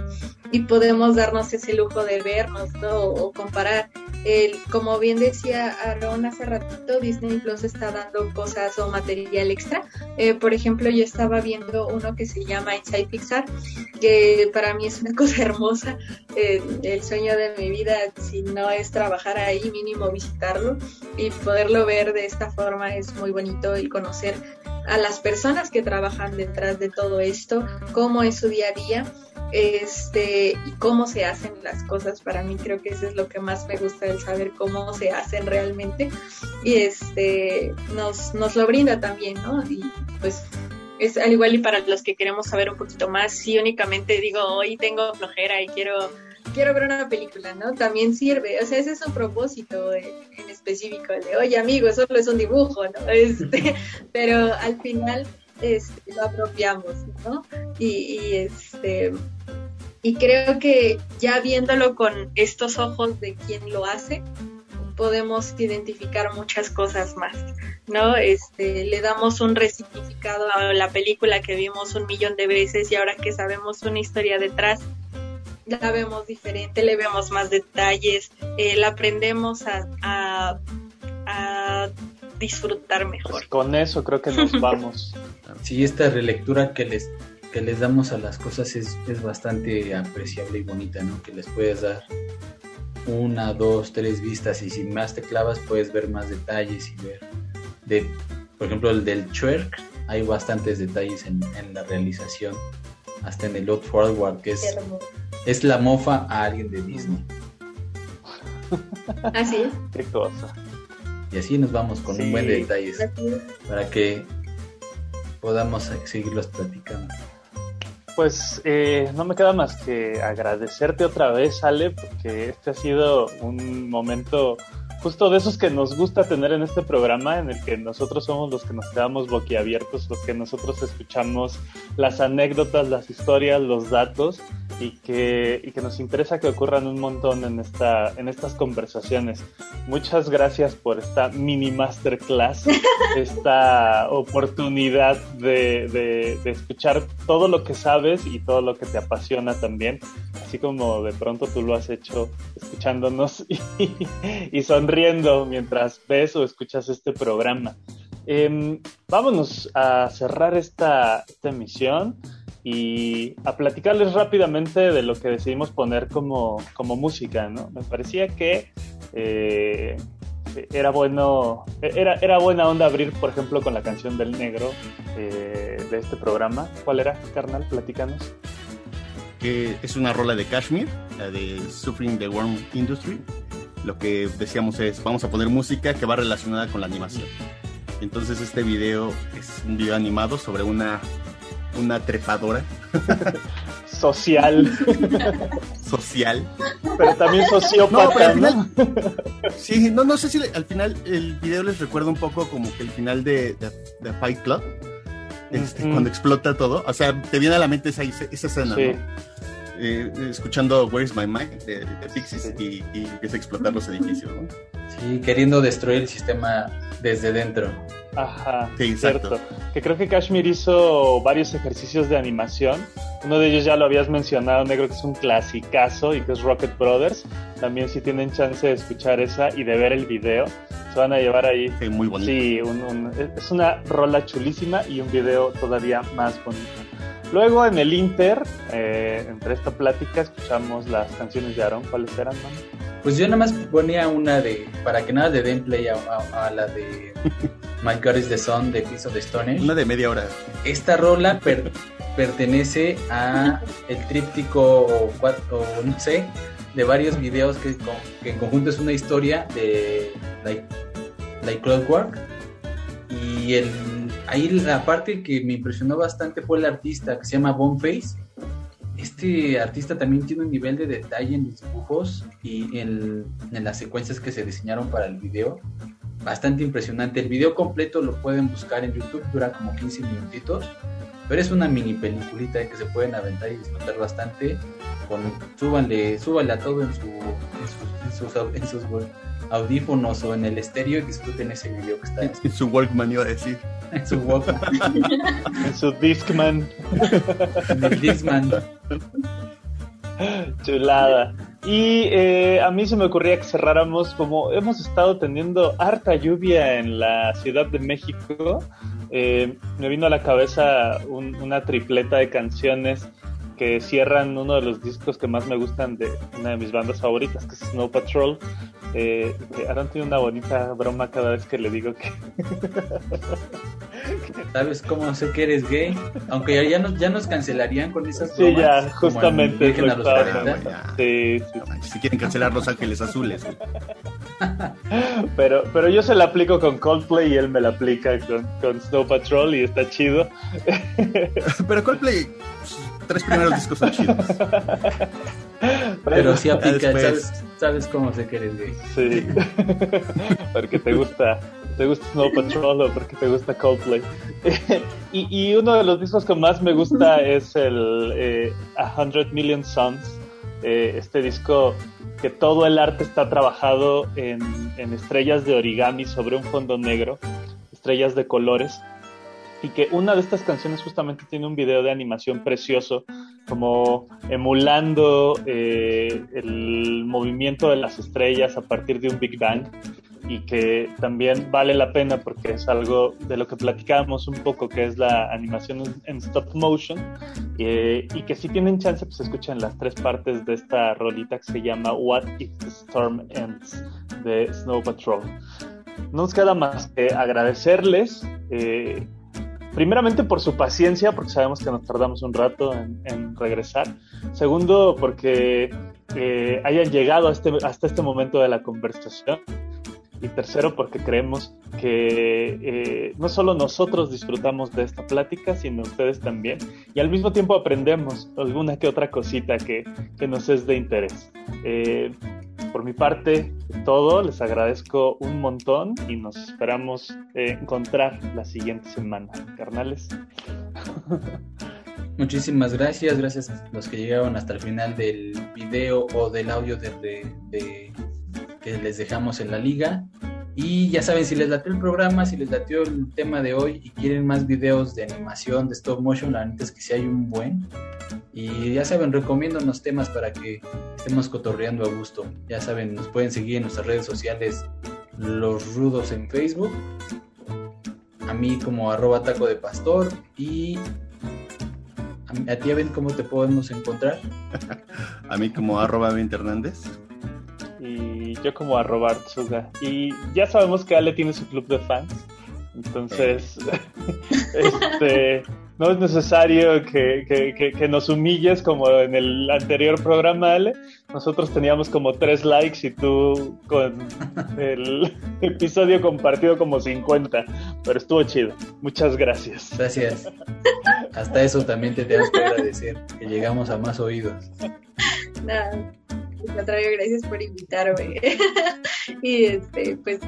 y podemos darnos ese lujo de vernos, ¿no? O comparar. El, como bien decía Aaron hace ratito, Disney Plus está dando cosas o material extra. Eh, por ejemplo, yo estaba viendo uno que se llama Inside Pixar, que para mí es una <laughs> cosa hermosa. Eh, el sueño de mi vida, si no es trabajar ahí, mínimo visitarlo y poderlo ver de esta forma es muy bonito y conocer a las personas que trabajan detrás de todo esto, cómo es su día a día este, y cómo se hacen las cosas. Para mí creo que eso es lo que más me gusta, el saber cómo se hacen realmente. Y este, nos, nos lo brinda también, ¿no? Y pues es al igual y para los que queremos saber un poquito más, si únicamente digo, hoy tengo flojera y quiero quiero ver una película, ¿no? También sirve, o sea, ese es un propósito en, específico, de, oye amigo, solo es un dibujo, ¿no? <laughs> Este, pero al final este, lo apropiamos, ¿no? Y, y, este y creo que ya viéndolo con estos ojos de quien lo hace, podemos identificar muchas cosas más, ¿no? Este, le damos un resignificado a la película que vimos un millón de veces y ahora que sabemos una historia detrás, la vemos diferente, le vemos más detalles, eh, la aprendemos a, a, disfrutar mejor. Pues con eso creo que nos <laughs> vamos. Sí, esta relectura que les que les damos a las cosas es, es bastante apreciable y bonita, ¿no? Que les puedes dar una, dos, tres vistas y si más te clavas puedes ver más detalles y ver de, por ejemplo, el del Twerk, hay bastantes detalles en, en la realización, hasta en el Load Forward, que es, es la mofa a alguien de Disney. Así es. Qué cosa. Y así nos vamos con un buen de detalles para que podamos seguirlos platicando. Pues eh, no me queda más que agradecerte otra vez, Ale, porque este ha sido un momento justo de esos que nos gusta tener en este programa, en el que nosotros somos los que nos quedamos boquiabiertos, los que nosotros escuchamos las anécdotas, las historias, los datos y que, y que nos interesa que ocurran un montón en, esta, en estas conversaciones. Muchas gracias por esta mini masterclass, <laughs> esta oportunidad de, de, de, escuchar todo lo que sabes y todo lo que te apasiona también, así como de pronto tú lo has hecho escuchándonos <laughs> y, y sonriendo mientras ves o escuchas este programa. Eh, vámonos a cerrar esta, esta emisión y a platicarles rápidamente de lo que decidimos poner como, como música, ¿no? Me parecía que eh, era bueno, era, era buena onda abrir, por ejemplo, con la canción del negro eh, de este programa. ¿Cuál era, carnal? Platicanos. Que es una rola de Kashmir, la de Suffering the Worm Industry. Lo que decíamos es, vamos a poner música que va relacionada con la animación. Entonces este video es un video animado sobre una una trepadora. <laughs> Social. <laughs> Social. Pero también sociópata, ¿no? <laughs> sí, no, no sé si al final el video les recuerda un poco como que el final de, de, Fight Club. Este, Cuando explota todo. O sea, te viene a la mente esa, esa escena, ¿no? Eh, escuchando Where's My Mind de, Pixies y, y, empieza a explotar los edificios, ¿no? Sí, queriendo destruir el sistema desde dentro. Ajá, Sí, cierto. exacto. Que creo que Kashmir hizo varios ejercicios de animación. Uno de ellos ya lo habías mencionado, negro, que es un clasicazo y que es Rocket Brothers. También si tienen chance de escuchar esa y de ver el video, se van a llevar ahí. Sí, muy bonito. Sí, un- un- es una rola chulísima y un video todavía más bonito. Luego en el Inter, eh, entre esta plática, escuchamos las canciones de Aaron. ¿Cuáles eran, man? Pues yo nada más ponía una de, para que nada de den play a, a- a la de <laughs> My God is the Sun de Piece of the Stone. Una de media hora. Esta rola per- pertenece a el tríptico o, no sé, de varios videos que, que en conjunto es una historia de Like, like Clockwork. Y el, ahí la parte que me impresionó bastante fue el artista que se llama Boneface. Este artista también tiene un nivel de detalle en los dibujos y en, las secuencias que se diseñaron para el video. Bastante impresionante. El video completo lo pueden buscar en YouTube, dura como 15 minutitos. Pero es una mini peliculita que se pueden aventar y disfrutar bastante. Con, súbanle, súbanle a todo en, en, sus, en sus en sus audífonos o en el estéreo y disfruten ese video que está en <laughs> su Walkman iba a decir. su, en su Walkman, En su Discman. en el Discman. Chulada. Y eh, a mí se me ocurría que cerráramos, como hemos estado teniendo harta lluvia en la Ciudad de México, eh, me vino a la cabeza un- una tripleta de canciones que cierran uno de los discos que más me gustan de una de mis bandas favoritas, que es Snow Patrol. Eh, que Aaron tiene una bonita broma cada vez que le digo que... <laughs> ¿Sabes cómo sé que eres gay? Aunque ya, ya, nos, ya nos cancelarían con esas Sí, bromas, ya, como en justamente lo a los estaba 40. pensando. ya. Sí, sí, No manches, Si quieren cancelar Los Ángeles Azules. güey. <laughs> Pero, pero yo se la aplico con Coldplay y él me la aplica con, con Snow Patrol y está chido. <laughs> Pero Coldplay, sus tres primeros discos son chidos. Pero sí aplica, ¿sabes, sabes cómo sé que eres gay? Sí. <laughs> porque te gusta, te gusta Snow Patrol o porque te gusta Coldplay. <laughs> y, y uno de los discos que más me gusta es el eh, A Hundred Million Suns. Eh, este disco que todo el arte está trabajado en, en estrellas de origami sobre un fondo negro, estrellas de colores. Y que una de estas canciones justamente tiene un video de animación precioso, como emulando eh, el movimiento de las estrellas a partir de un Big Bang y que también vale la pena porque es algo de lo que platicábamos un poco, que es la animación en, stop motion eh, y que si tienen chance pues escuchen las tres partes de esta rolita que se llama What If the Storm Ends de Snow Patrol. No nos queda más que agradecerles. eh, primeramente por su paciencia, porque sabemos que nos tardamos un rato en, regresar. Segundo, porque eh, hayan llegado este- hasta este momento de la conversación. Y tercero, porque creemos que eh, no solo nosotros disfrutamos de esta plática, sino ustedes también. Y al mismo tiempo aprendemos alguna que otra cosita que, que nos es de interés. Eh, por mi parte, todo, les agradezco un montón y nos esperamos eh, encontrar la siguiente semana. Carnales. <laughs> Muchísimas gracias, gracias a los que llegaron hasta el final del video o del audio de, que les dejamos en la liga. Y ya saben, si les latió el programa, si les latió el tema de hoy y quieren más videos de animación, de stop motion, la neta es que sí hay un buen. Y ya saben, recomiendo unos temas para que estemos cotorreando a gusto. Ya saben, nos pueden seguir en nuestras redes sociales, Los Rudos en Facebook, a mí como arroba taco de pastor y a, ti, Ben, ¿cómo te podemos encontrar? <laughs> A mí como arroba 20 Hernández. Yo como arroba Artsuga. Y ya sabemos que Ale tiene su club de fans. Entonces, <laughs> este, no es necesario que, que- que- que nos humilles como en el anterior programa, Ale. Nosotros teníamos como tres likes y tú con el <laughs> episodio compartido como 50. Pero estuvo chido. Muchas gracias. Gracias. Hasta eso también te tenemos que agradecer, que llegamos a más oídos. Nada, al contrario, gracias por invitarme. <laughs> y este, pues,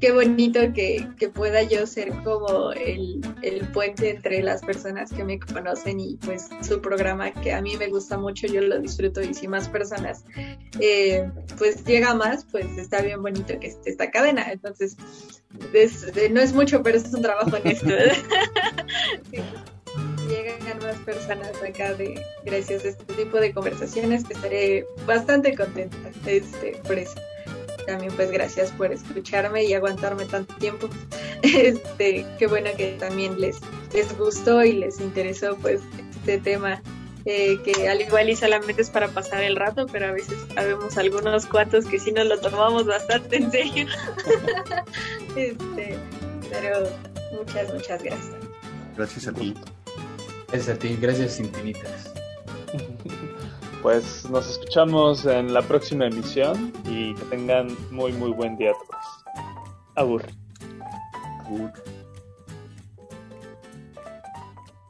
qué bonito que, que pueda yo ser como el, el, puente entre las personas que me conocen y pues su programa que a mí me gusta mucho, yo lo disfruto y si más personas eh, pues llega más, pues está bien bonito que esté esta cadena. Entonces, no es mucho, pero es un trabajo en esto. <laughs> llegan más personas acá de gracias a este tipo de conversaciones que estaré bastante contenta este, por eso también pues gracias por escucharme y aguantarme tanto tiempo. <laughs> Este, qué bueno que también les, les gustó y les interesó pues este tema. Eh, que al igual y solamente es para pasar el rato, pero a veces sabemos algunos cuantos que sí nos lo tomamos bastante en serio. <laughs> este, pero muchas, muchas gracias. Gracias a ti. Gracias a ti, gracias infinitas. Pues nos escuchamos en la próxima emisión y que tengan muy muy buen día a todos. Abur. Abur.